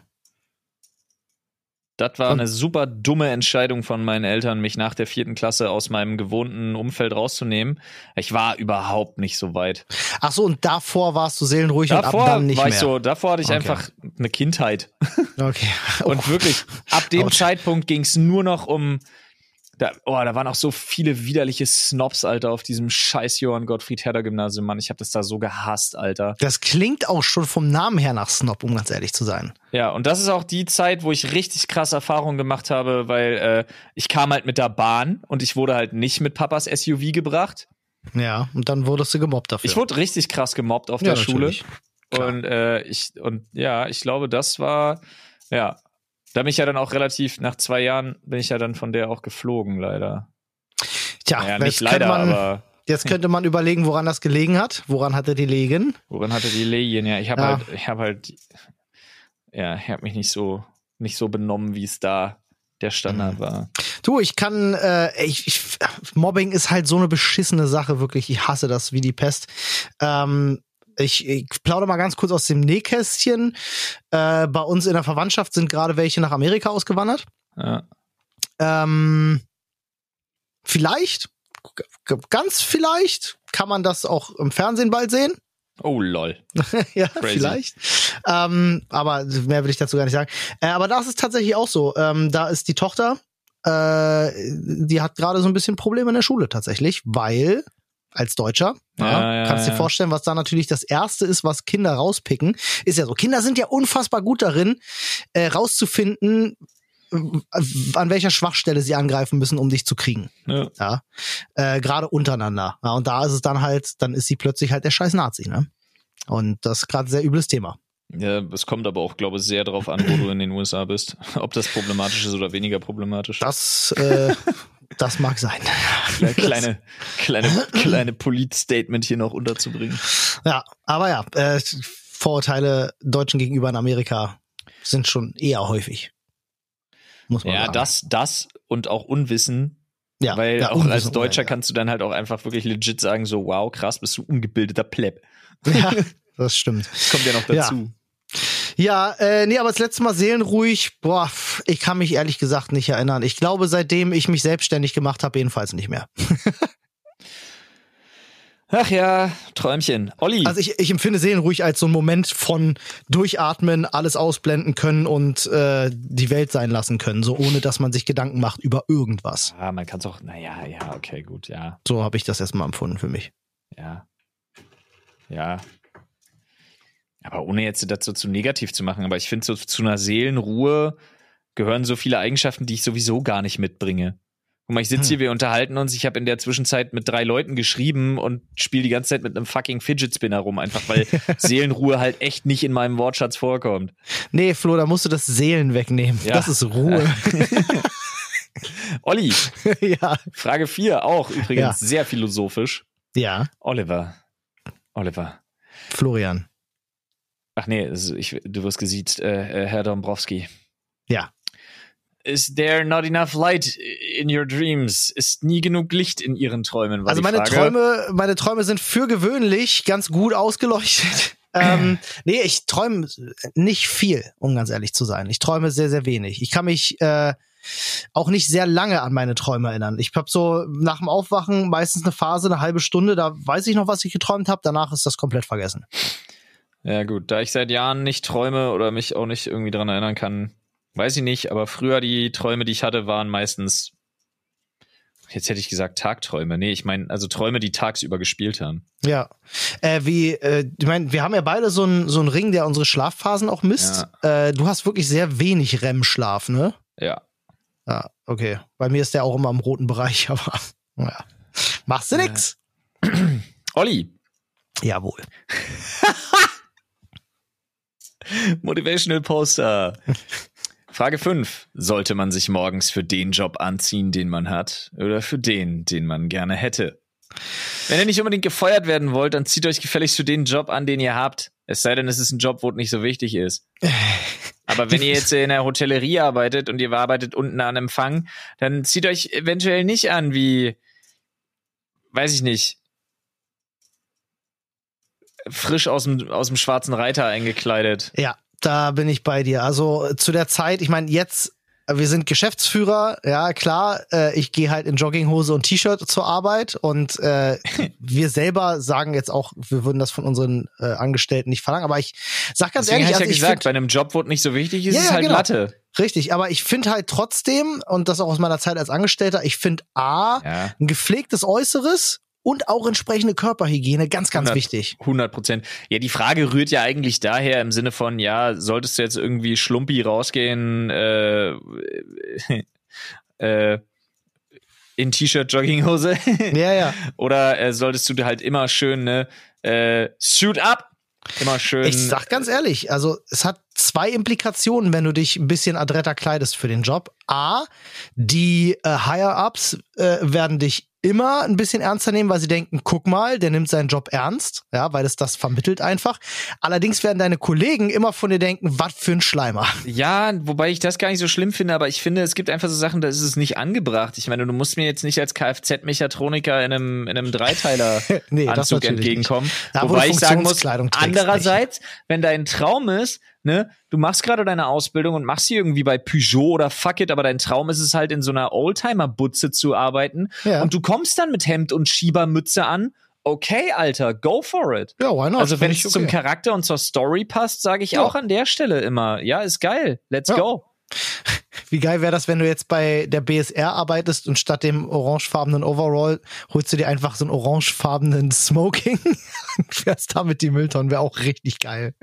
Das war eine super dumme Entscheidung von meinen Eltern, mich nach der vierten Klasse aus meinem gewohnten Umfeld rauszunehmen. Ich war überhaupt nicht so weit. Ach so, und davor warst du seelenruhig Davor und ab dann nicht war mehr. ich so, davor hatte ich Okay. einfach eine Kindheit. Okay. Und wirklich, ab dem Autsch. Zeitpunkt ging es nur noch um. Da, oh, da waren auch so viele widerliche Snobs, Alter, auf diesem scheiß Johann Gottfried Herder Gymnasium, Mann. Ich habe das da so gehasst, Alter. Das klingt auch schon vom Namen her nach Snob, um ganz ehrlich zu sein. Ja, und das ist auch die Zeit, wo ich richtig krass Erfahrungen gemacht habe, weil äh, ich kam halt mit der Bahn und ich wurde halt nicht mit Papas SUV gebracht. Ja, und dann wurdest du gemobbt dafür. Ich wurde richtig krass gemobbt auf Ja, der Schule. natürlich. Klar. Und äh, ich und ja, ich glaube, das war ja Da bin ich ja dann auch relativ, nach zwei Jahren bin ich ja dann von der auch geflogen, leider. Tja, Naja, jetzt, nicht könnte leider, man, aber jetzt könnte man überlegen, woran das gelegen hat. Woran hatte die liegen? woran hatte die Legien? Ja, ich habe Ja. halt, ich habe halt, ja, ich habe mich nicht so, nicht so benommen, wie es da der Standard Mhm. war. Du, ich kann, äh, ich, ich, Mobbing ist halt so eine beschissene Sache, wirklich. Ich hasse das wie die Pest. Ähm, ich, ich plaudere mal ganz kurz aus dem Nähkästchen. Äh, bei uns in der Verwandtschaft sind gerade welche nach Amerika ausgewandert. Ja. Ähm, vielleicht, ganz vielleicht, kann man das auch im Fernsehen bald sehen. Oh lol. ja, Crazy. vielleicht. Ähm, aber mehr will ich dazu gar nicht sagen. Äh, aber das ist tatsächlich auch so. Ähm, da ist die Tochter, äh, die hat gerade so ein bisschen Probleme in der Schule tatsächlich, weil als Deutscher, ja, Ja, ja, kannst dir vorstellen, was da natürlich das Erste ist, was Kinder rauspicken. Ist ja so. Kinder sind ja unfassbar gut darin, äh, rauszufinden, an welcher Schwachstelle sie angreifen müssen, um dich zu kriegen. Ja. Ja, äh, gerade untereinander. Ja, und da ist es dann halt, dann ist sie plötzlich halt der scheiß Nazi, ne? Und das ist gerade ein sehr übles Thema. Ja, es kommt aber auch, glaube ich, sehr darauf an, wo du in den USA bist. Ob das problematisch ist oder weniger problematisch. Das, äh, das mag sein. Kle- kleine, kleine, kleine Polit-Statement hier noch unterzubringen. Ja, aber ja, äh, Vorurteile Deutschen gegenüber in Amerika sind schon eher häufig. Muss man Ja, sagen. das, das und auch Unwissen. ja, weil ja, auch Unwissen, als Deutscher ja. kannst du dann halt auch einfach wirklich legit sagen, so, wow, krass, bist du ungebildeter Pleb. Ja, das stimmt. Das kommt ja noch Ja. dazu. Ja, äh, nee, aber das letzte Mal seelenruhig, boah, ich kann mich ehrlich gesagt nicht erinnern. Ich glaube, seitdem ich mich selbstständig gemacht habe, jedenfalls nicht mehr. Ach ja, Träumchen. Olli. Also ich, ich empfinde seelenruhig als so einen Moment von durchatmen, alles ausblenden können und äh, die Welt sein lassen können, so ohne dass man sich Gedanken macht über irgendwas. ah, man kann es auch, naja, ja, okay, gut, ja, So habe ich das erstmal empfunden für mich. ja. Ja. Aber ohne jetzt dazu zu negativ zu machen, aber ich finde, so zu einer Seelenruhe gehören so viele Eigenschaften, die ich sowieso gar nicht mitbringe. Guck mal, ich sitze Hm. hier, wir unterhalten uns. Ich habe in der Zwischenzeit mit drei Leuten geschrieben und spiele die ganze Zeit mit einem fucking Fidget Spinner rum, einfach weil Seelenruhe halt echt nicht in meinem Wortschatz vorkommt. Nee, Flo, da musst du das Seelen wegnehmen. Ja. Das ist Ruhe. Olli, ja. Frage 4, auch übrigens Ja. sehr philosophisch. Ja, Oliver. Oliver. Florian. Ach nee, ich, du wirst gesiezt, äh, äh, Herr Dombrowski. Ja. Is there not enough light in your dreams? Ist nie genug Licht in ihren Träumen? Also meine. Träume, meine Träume sind für gewöhnlich ganz gut ausgeleuchtet. ähm, nee, ich träume nicht viel, um ganz ehrlich zu sein. Ich träume sehr, sehr wenig. Ich kann mich äh, auch nicht sehr lange an meine Träume erinnern. Ich habe so nach dem Aufwachen meistens eine Phase, eine halbe Stunde, da weiß ich noch, was ich geträumt habe. Danach ist das komplett vergessen. Ja, gut, da ich seit Jahren nicht träume oder mich auch nicht irgendwie dran erinnern kann, weiß ich nicht, aber früher die Träume, die ich hatte, waren meistens. Jetzt hätte ich gesagt Tagträume. Nee, ich meine, also Träume, die tagsüber gespielt haben. Ja. Äh, wie, äh, ich meine, wir haben ja beide so einen so einen Ring, der unsere Schlafphasen auch misst. Äh, du hast wirklich sehr wenig REM-Schlaf, ne? Ja. Ja, okay. Bei mir ist der auch immer im roten Bereich, aber naja. Machst du nix? Olli, Jawohl. Motivational Poster. Frage 5. Sollte man sich morgens für den Job anziehen, den man hat, oder für den, den man gerne hätte? Wenn ihr nicht unbedingt gefeuert werden wollt, dann zieht euch gefälligst für den Job an, den ihr habt. Es sei denn, es ist ein Job, wo es nicht so wichtig ist. Aber wenn ihr jetzt in der Hotellerie arbeitet und ihr arbeitet unten an Empfang, dann zieht euch eventuell nicht an wie, weiß ich nicht, frisch aus dem, aus dem schwarzen Reiter eingekleidet. Ja, da bin ich bei dir. Also äh, zu der Zeit, ich meine, jetzt, äh, wir sind Geschäftsführer, ja klar, äh, ich gehe halt in Jogginghose und T-Shirt zur Arbeit und äh, wir selber sagen jetzt auch, wir würden das von unseren äh, Angestellten nicht verlangen, aber ich sag ganz Deswegen ehrlich, ich also ja gesagt, find- bei einem Job, wo es nicht so wichtig ist, Ja, ist halt genau. Latte. Richtig, aber ich finde halt trotzdem, und das auch aus meiner Zeit als Angestellter, ich finde A, Ja, ein gepflegtes Äußeres und auch entsprechende Körperhygiene ganz, ganz 100. wichtig. 100 Prozent. Ja, die Frage rührt ja eigentlich daher im Sinne von, ja, solltest du jetzt irgendwie schlumpi rausgehen, äh, äh, in T-Shirt, Jogginghose? Ja, ja. Oder äh, solltest du dir halt immer schön, ne, äh, suit up, Immer schön. Ich sag ganz ehrlich, also es hat zwei Implikationen, wenn du dich ein bisschen adretter kleidest für den Job. A, die äh, Higher-Ups äh, werden dich immer ein bisschen ernster nehmen, weil sie denken, guck mal, der nimmt seinen Job ernst, ja, weil es das vermittelt einfach. Allerdings werden deine Kollegen immer von dir denken, was für ein Schleimer. Ja, wobei ich das gar nicht so schlimm finde, aber ich finde, es gibt einfach so Sachen, da ist es nicht angebracht. Ich meine, du musst mir jetzt nicht als Kfz-Mechatroniker in einem, in einem Dreiteiler Nee, das Anzug entgegenkommen. Da, wo wobei ich sagen muss, andererseits, wenn dein Traum ist, ne, du machst gerade deine Ausbildung und machst sie irgendwie bei Peugeot oder fuck it, aber dein Traum ist es halt in so einer Oldtimer-Butze zu arbeiten Ja. und du kommst dann mit Hemd und Schiebermütze an. Okay, Alter, go for it. Ja, why not? Also wenn es ich zum okay. Charakter und zur Story passt, sage ich Ja. auch an der Stelle immer, ja, ist geil, let's Ja. go. Wie geil wäre das, wenn du jetzt bei der BSR arbeitest und statt dem orangefarbenen Overall holst du dir einfach so einen orangefarbenen Smoking und fährst damit die Mülltonnen. Wäre auch richtig geil.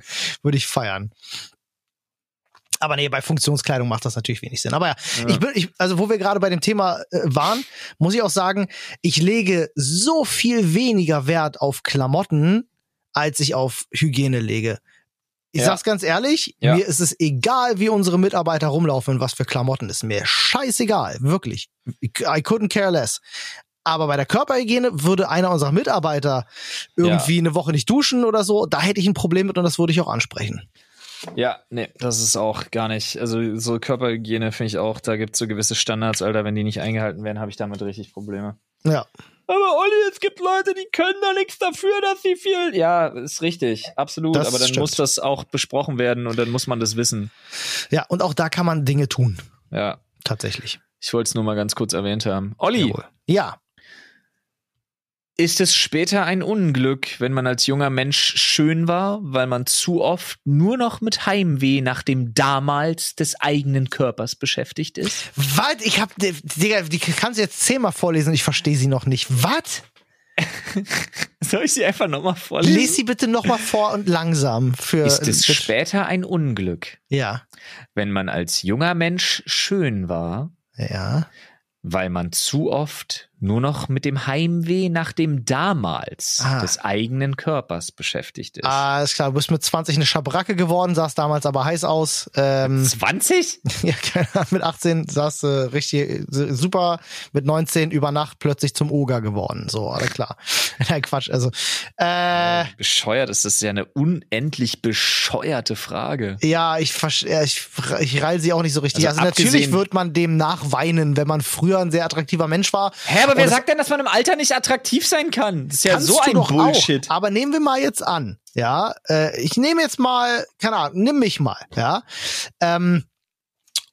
Würde ich feiern. Aber nee, bei Funktionskleidung macht das natürlich wenig Sinn. Aber ja, ich bin, ich, also wo wir gerade bei dem Thema äh, waren, muss ich auch sagen, ich lege so viel weniger Wert auf Klamotten, als ich auf Hygiene lege. Ich Ja. sag's ganz ehrlich, Ja. mir ist es egal, wie unsere Mitarbeiter rumlaufen, was für Klamotten ist mir scheißegal, wirklich. I couldn't care less. Aber bei der Körperhygiene würde einer unserer Mitarbeiter irgendwie eine Woche nicht duschen oder so, da hätte ich ein Problem mit und das würde ich auch ansprechen. Ja, nee, das ist auch gar nicht. Also so Körperhygiene finde ich auch, da gibt's so gewisse Standards, Alter, wenn die nicht eingehalten werden, habe ich damit richtig Probleme. Ja. Aber Olli, es gibt Leute, die können da nichts dafür, dass sie viel. Ja, ist richtig, absolut. Das aber dann stimmt. muss das auch besprochen werden und dann muss man das wissen. Ja, und auch da kann man Dinge tun, Ja, tatsächlich. ich wollte es nur mal ganz kurz erwähnt haben. Olli, Jawohl. Ja. Ist es später ein Unglück, wenn man als junger Mensch schön war, weil man zu oft nur noch mit Heimweh nach dem damals des eigenen Körpers beschäftigt ist? Was? Ich hab, Digga, die kannst du jetzt zehnmal vorlesen, ich verstehe sie noch nicht. Was? Soll ich sie einfach nochmal vorlesen? Lies sie bitte nochmal vor und langsam für. ist es später ein Unglück, ja. wenn man als junger Mensch schön war, Ja. weil man zu oft nur noch mit dem Heimweh nach dem damals Ah. des eigenen Körpers beschäftigt ist. Ah, ist klar, du bist mit 20 eine Schabracke geworden, sahst damals aber heiß aus. Ähm, 20? ja, mit 18 sahst du richtig äh, super, mit 19 über Nacht plötzlich zum Oger geworden. So, alles klar. Nein, Quatsch, also. Äh, Bescheuert ist das ja eine unendlich bescheuerte Frage. ja, ich, ich, ich reil sie auch nicht so richtig. Also Also, natürlich wird man dem nachweinen, wenn man früher ein sehr attraktiver Mensch war. Hä, aber wer sagt denn, dass man im Alter nicht attraktiv sein kann? Das ist ja so ein Bullshit. Auch. Aber nehmen wir mal jetzt an, ja, äh, ich nehme jetzt mal, keine Ahnung, nimm mich mal, ja. Ähm,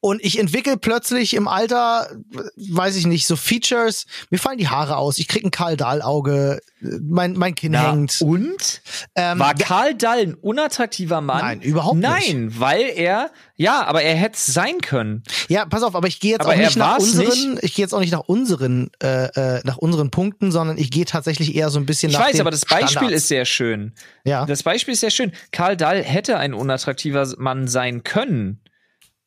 und ich entwickle plötzlich im Alter, weiß ich nicht, so Features, mir fallen die Haare aus, ich krieg ein Karl Dahl Auge, mein mein Kinn Na, hängt. und? Ähm, War Karl Dall ein unattraktiver Mann? Nein, überhaupt nicht. Nein, weil er, ja, aber er hätte es sein können. Ja, pass auf, aber ich gehe jetzt Aber auch nicht nach unseren, ich gehe jetzt auch nicht nach unseren, äh, äh, nach unseren Punkten, sondern ich gehe tatsächlich eher so ein bisschen Ich nach weiß, den aber das Beispiel Standards. ist sehr schön. ja. Das Beispiel ist sehr schön. Karl Dall hätte ein unattraktiver Mann sein können,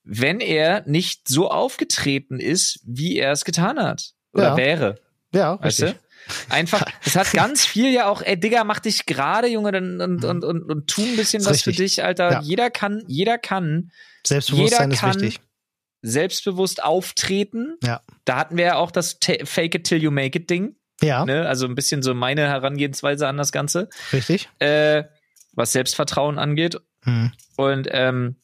wenn er nicht so aufgetreten ist, wie er es getan hat. Oder Ja. wäre. ja, Weißt richtig. du? Einfach, es hat ganz viel ja auch, ey Digga, mach dich gerade, Junge, und, und, und, und, und tu ein bisschen Ist was für richtig. dich, Alter. Ja. Jeder kann, jeder kann Selbstbewusstsein jeder ist kann- wichtig. selbstbewusst auftreten. Ja. Da hatten wir ja auch das Fake it till you make it Ding. Ja, Ne? Also ein bisschen so meine Herangehensweise an das Ganze, richtig. äh, was Selbstvertrauen angeht. Hm. Und ähm,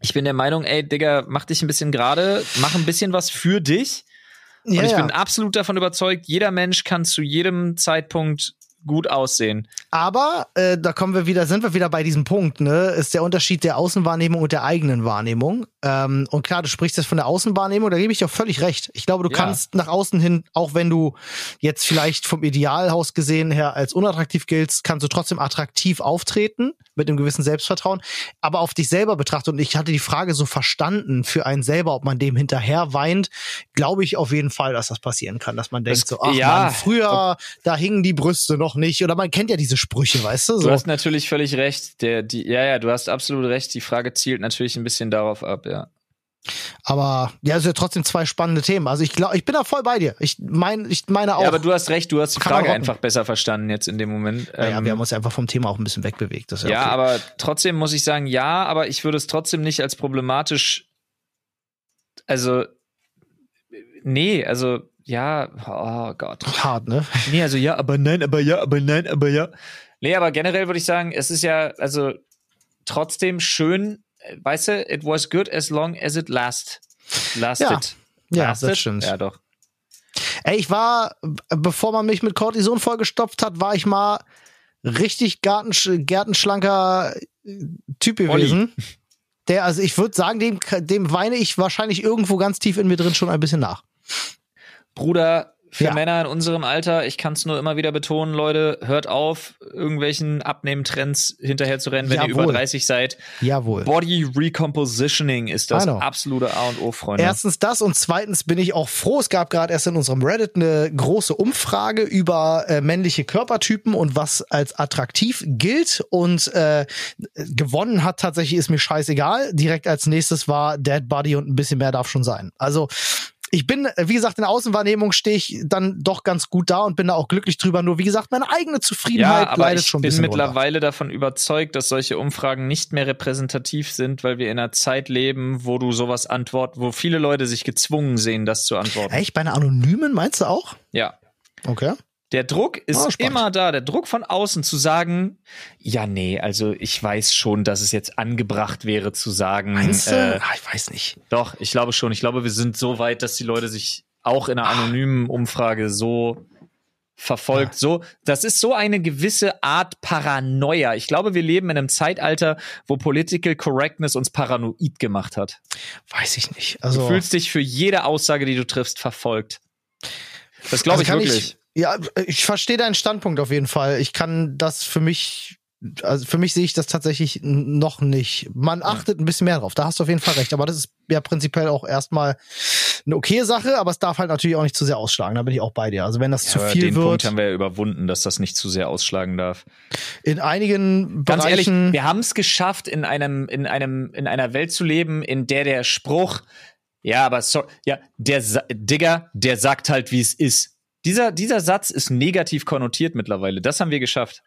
ich bin der Meinung, ey, Digga, mach dich ein bisschen gerade, mach ein bisschen was für dich. Und Ja, ich ja. bin absolut davon überzeugt, jeder Mensch kann zu jedem Zeitpunkt gut aussehen. Aber äh, da kommen wir wieder, sind wir wieder bei diesem Punkt, ne? Ist der Unterschied der Außenwahrnehmung und der eigenen Wahrnehmung. Ähm, und klar, du sprichst jetzt von der Außenwahrnehmung, da gebe ich dir auch völlig recht. Ich glaube, du Ja. kannst nach außen hin, auch wenn du jetzt vielleicht vom Idealhaus gesehen her als unattraktiv giltst, kannst du trotzdem attraktiv auftreten mit einem gewissen Selbstvertrauen. Aber auf dich selber betrachtet, und ich hatte die Frage so verstanden für einen selber, ob man dem hinterher weint, glaube ich auf jeden Fall, dass das passieren kann, dass man denkt Das- so, ach ja, man, früher, da hingen die Brüste noch nicht. Oder man kennt ja diese Sprüche, weißt du? Du So. hast natürlich völlig recht. Der, die, ja, ja, du hast absolut recht. Die Frage zielt natürlich ein bisschen darauf ab. Aber ja, es sind ja trotzdem zwei spannende Themen. Also ich glaube, ich bin da voll bei dir. Ich meine, ich meine auch. Ja, aber du hast recht, du hast die Frage einfach besser verstanden jetzt in dem Moment. naja, Ähm, wir haben uns einfach vom Thema auch ein bisschen wegbewegt. Ja, ja, okay. aber trotzdem muss ich sagen, ja, aber ich würde es trotzdem nicht als problematisch. Also, nee, also, ja, oh Gott. hart, ne? Nee, also ja, aber nein, aber ja, aber nein, aber ja. Nee, aber generell würde ich sagen, es ist ja, also trotzdem schön, weißt du, it was good as long as it last, lasted. Ja, lasted? das stimmt. Ja, doch. Ey, ich war, bevor man mich mit Cortison vollgestopft hat, war ich mal richtig Gartensch gärtenschlanker äh, Typ Olli. gewesen. Der, also ich würde sagen, dem, dem weine ich wahrscheinlich irgendwo ganz tief in mir drin schon ein bisschen nach. Bruder, für Ja. Männer in unserem Alter, ich kann es nur immer wieder betonen, Leute, hört auf, irgendwelchen Abnehmtrends hinterher zu rennen, wenn ihr Jawohl. über 30 seid. Jawohl. Body Recompositioning ist das know. absolute A und O, Freunde. Erstens das und zweitens bin ich auch froh. Es gab gerade erst in unserem Reddit eine große Umfrage über äh, männliche Körpertypen und was als attraktiv gilt. Und äh, gewonnen hat tatsächlich, ist mir scheißegal. Direkt als nächstes war Dead Body und ein bisschen mehr darf schon sein. Also ich bin, äh, wie gesagt, in der Außenwahrnehmung stehe ich dann doch ganz gut da und bin da auch glücklich drüber. Nur wie gesagt, meine eigene Zufriedenheit Ja, aber leidet ich schon ein bin bisschen drunter. mittlerweile davon überzeugt, dass solche Umfragen nicht mehr repräsentativ sind, weil wir in einer Zeit leben, wo du sowas antworten, wo viele Leute sich gezwungen sehen, das zu antworten. Echt bei einer anonymen meinst du auch? Ja. Okay. Der Druck ist Ah, spannend. immer da, der Druck von außen zu sagen, ja, nee, also ich weiß schon, dass es jetzt angebracht wäre zu sagen, Meinst du? äh, ah, ich weiß nicht. doch, ich glaube schon. Ich glaube, wir sind so weit, dass die Leute sich auch in einer anonymen Umfrage so verfolgt. So, das ist so eine gewisse Art Paranoia. Ich glaube, wir leben in einem Zeitalter, wo Political Correctness uns paranoid gemacht hat. Weiß ich nicht. Du Also fühlst dich für jede Aussage, die du triffst, verfolgt. Das glaube Also ich wirklich. Ich, ja, ich verstehe deinen Standpunkt auf jeden Fall. Ich kann das für mich, also für mich sehe ich das tatsächlich noch nicht. Man achtet ein bisschen mehr drauf. Da hast du auf jeden Fall recht. Aber das ist ja prinzipiell auch erstmal eine okay Sache, aber es darf halt natürlich auch nicht zu sehr ausschlagen. Da bin ich auch bei dir. Also wenn das Ja, zu viel den wird, Punkt haben wir ja überwunden, dass das nicht zu sehr ausschlagen darf. in einigen Ganz ehrlich, Bereichen. wir haben es geschafft, in einem, in einem, in einer Welt zu leben, in der der Spruch, ja, aber so, ja, der Sa- Digger, der sagt halt, wie es ist. Dieser, dieser Satz ist negativ konnotiert mittlerweile. Das haben wir geschafft.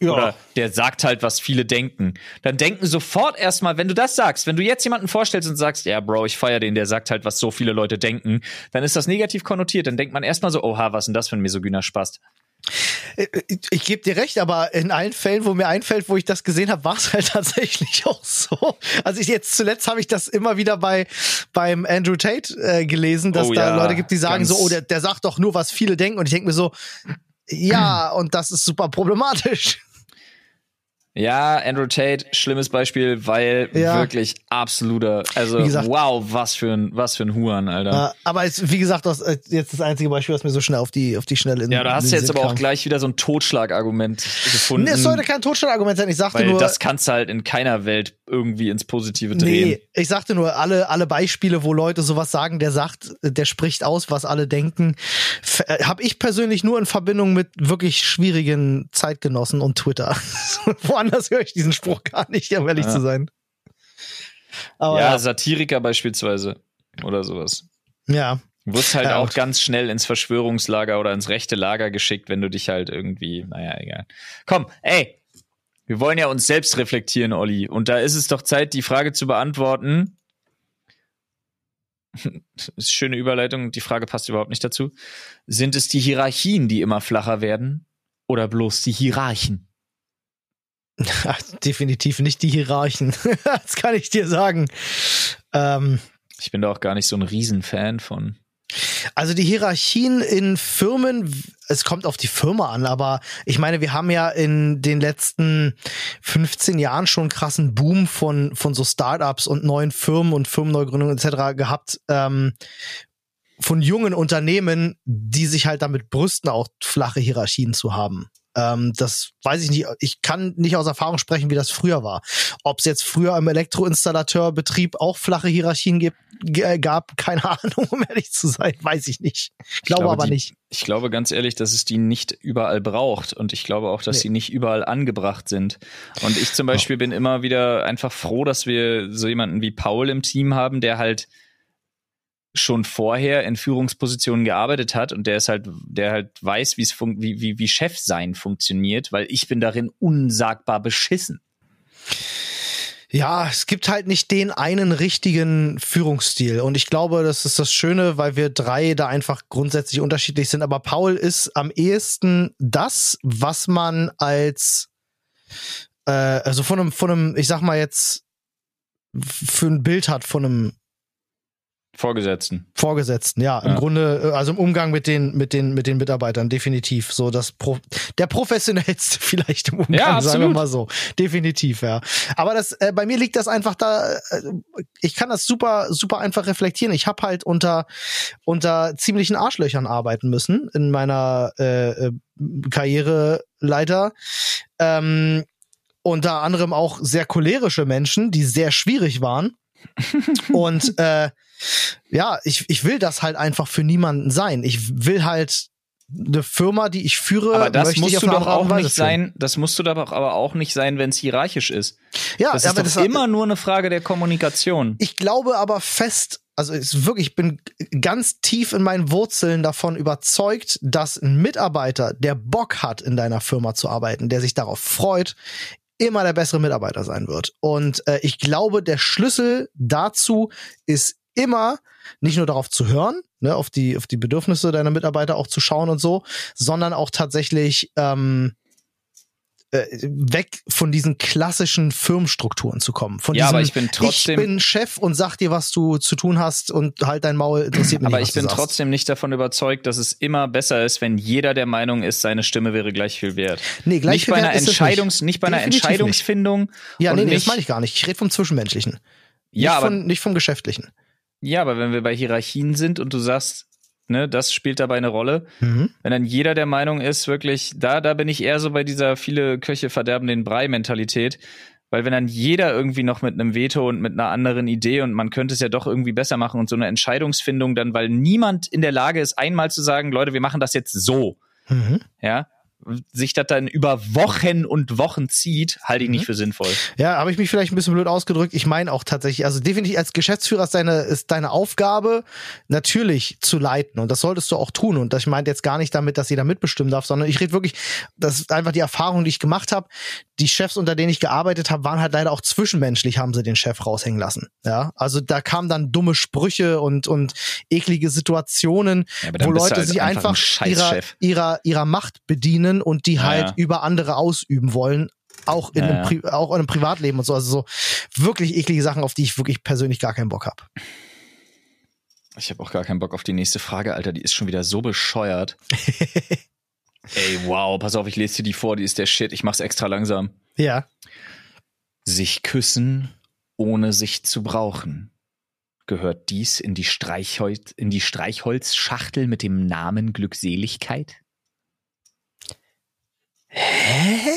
ja. Oder der sagt halt, was viele denken. Dann denken sofort erstmal, wenn du das sagst, wenn du jetzt jemanden vorstellst und sagst, ja, Bro, ich feier den, der sagt halt, was so viele Leute denken, dann ist das negativ konnotiert. Dann denkt man erstmal so, oha, was ist denn das für ein misogyner Spast? Ich, ich gebe dir recht, aber in allen Fällen, wo mir einfällt, wo ich das gesehen habe, war es halt tatsächlich auch so. Also ich jetzt zuletzt habe ich das immer wieder bei beim Andrew Tate äh, gelesen, dass Oh da ja, Leute gibt, die sagen so, oh, der, der sagt doch nur, was viele denken. Und ich denke mir so, ja, und das ist super problematisch. Ja, Andrew Tate, schlimmes Beispiel, weil Ja. wirklich absoluter, also gesagt- wow, was für ein, was für ein Huren, Alter. Aber es, wie gesagt, das äh, jetzt das einzige Beispiel, was mir so schnell auf die auf die schnelle in ja, da hast du jetzt Sinn aber auch kam. gleich wieder so ein Totschlagargument gefunden. Nee, es sollte kein Totschlagargument sein. Ich sagte weil nur, das kannst du halt in keiner Welt irgendwie ins Positive drehen. Nee, ich sagte nur, alle, alle Beispiele, wo Leute sowas sagen, der sagt, der spricht aus, was alle denken, habe ich persönlich nur in Verbindung mit wirklich schwierigen Zeitgenossen und Twitter. Woanders höre ich diesen Spruch gar nicht, um ehrlich Ja. zu sein. Aber ja, Satiriker beispielsweise oder sowas. ja. Du wirst halt Ja, auch ganz schnell ins Verschwörungslager oder ins rechte Lager geschickt, wenn du dich halt irgendwie, naja, egal. Komm, ey, wir wollen ja uns selbst reflektieren, Olli. Und da ist es doch Zeit, die Frage zu beantworten. Schöne Überleitung, die Frage passt überhaupt nicht dazu. Sind es die Hierarchien, die immer flacher werden? Oder bloß die Hierarchen? definitiv nicht die Hierarchen. das kann ich dir sagen. Ähm, Ich bin da auch gar nicht so ein Riesenfan von. Also die Hierarchien in Firmen, es kommt auf die Firma an, aber ich meine, wir haben ja in den letzten 15 Jahren schon einen krassen Boom von, von so Startups und neuen Firmen und Firmenneugründungen etc. gehabt, ähm, von jungen Unternehmen, die sich halt damit brüsten, auch flache Hierarchien zu haben. Ähm, das weiß ich nicht. Ich kann nicht aus Erfahrung sprechen, wie das früher war. Ob es jetzt früher im Elektroinstallateurbetrieb auch flache Hierarchien gibt, äh, gab, keine Ahnung, um ehrlich zu sein, weiß ich nicht. Ich glaube, glaube, aber die- nicht. Ich glaube ganz ehrlich, dass es die nicht überall braucht und ich glaube auch, dass Nee. sie nicht überall angebracht sind. Und ich zum Beispiel bin immer wieder einfach froh, dass wir so jemanden wie Paul im Team haben, der halt schon vorher in Führungspositionen gearbeitet hat und der ist halt, der halt weiß, wie es fun wie, wie, wie Chef sein funktioniert, weil ich bin darin unsagbar beschissen. Ja, es gibt halt nicht den einen richtigen Führungsstil. Und ich glaube, das ist das Schöne, weil wir drei da einfach grundsätzlich unterschiedlich sind. Aber Paul ist am ehesten das, was man als, äh, also von einem, von einem, ich sag mal jetzt, für ein Bild hat von einem Vorgesetzten. Vorgesetzten, ja, im Ja. Grunde, äh, also im Umgang mit den, mit den, mit den Mitarbeitern, definitiv. So das Pro der professionellste vielleicht im Umgang, Ja, sagen wir mal so. Definitiv, ja. Aber das, äh, bei mir liegt das einfach da, äh, ich kann das super, super einfach reflektieren. Ich habe halt unter, unter ziemlichen Arschlöchern arbeiten müssen in meiner äh, äh, Karriereleiter. Ähm, unter anderem auch sehr cholerische Menschen, die sehr schwierig waren. Und äh, ja, ich, ich will das halt einfach für niemanden sein. Ich will halt eine Firma, die ich führe, Aber das musst du doch auch nicht sein, das musst du doch aber auch nicht sein, wenn es hierarchisch ist. Ja, Das ist aber das immer nur eine Frage der Kommunikation. Ich glaube aber fest, also ist wirklich, ich bin ganz tief in meinen Wurzeln davon überzeugt, dass ein Mitarbeiter, der Bock hat, in deiner Firma zu arbeiten, der sich darauf freut, immer der bessere Mitarbeiter sein wird. Und äh, ich glaube, der Schlüssel dazu ist immer nicht nur darauf zu hören, ne, auf die auf die Bedürfnisse deiner Mitarbeiter auch zu schauen und so, sondern auch tatsächlich ähm, äh, weg von diesen klassischen Firmenstrukturen zu kommen. Von Ja, diesem, aber ich bin trotzdem- ich bin Chef und sag dir, was du zu tun hast und halt dein Maul interessiert mich Aber nicht, ich bin trotzdem nicht davon überzeugt, dass es immer besser ist, wenn jeder der Meinung ist, seine Stimme wäre gleich viel wert. Nee, gleich nicht viel bei wert einer ist Entscheidungs, nicht. bei einer Definitiv nicht. Entscheidungsfindung. Ja, und nee, nee, das nicht- meine ich gar nicht. Ich rede vom Zwischenmenschlichen. Ja, nicht, aber von, nicht vom Geschäftlichen. Ja, aber wenn wir bei Hierarchien sind und du sagst, ne, das spielt dabei eine Rolle, Mhm. wenn dann jeder der Meinung ist, wirklich, da, da bin ich eher so bei dieser viele Köche verderben den Brei-Mentalität. Weil wenn dann jeder irgendwie noch mit einem Veto und mit einer anderen Idee und man könnte es ja doch irgendwie besser machen und so eine Entscheidungsfindung dann, weil niemand in der Lage ist, einmal zu sagen, Leute, wir machen das jetzt so, Mhm. ja, sich das dann über Wochen und Wochen zieht, halte ich Mhm. nicht für sinnvoll. Ja, habe ich mich vielleicht ein bisschen blöd ausgedrückt. Ich meine auch tatsächlich, also definitiv als Geschäftsführer ist deine, ist deine Aufgabe natürlich zu leiten und das solltest du auch tun. Und das ich meinte jetzt gar nicht damit, dass jeder mitbestimmen darf, sondern ich rede wirklich, das ist einfach die Erfahrung, die ich gemacht habe. Die Chefs, unter denen ich gearbeitet habe, waren halt leider auch zwischenmenschlich, haben sie den Chef raushängen lassen. Ja, also da kamen dann dumme Sprüche und und eklige Situationen, Ja, wo Leute halt sich einfach ein einfach ihrer, ihrer ihrer Macht bedienen und die halt ja. über andere ausüben wollen, auch in Ja, einem, auch in einem Privatleben und so. Also so wirklich eklige Sachen, auf die ich wirklich persönlich gar keinen Bock habe. Ich habe auch gar keinen Bock auf die nächste Frage, Alter. Die ist schon wieder so bescheuert. Ey, wow, pass auf, ich lese dir die vor, die ist der Shit. Ich mach's extra langsam. Ja. Sich küssen, ohne sich zu brauchen. Gehört dies in die, Streichholz, in die Streichholzschachtel mit dem Namen Glückseligkeit? Hä?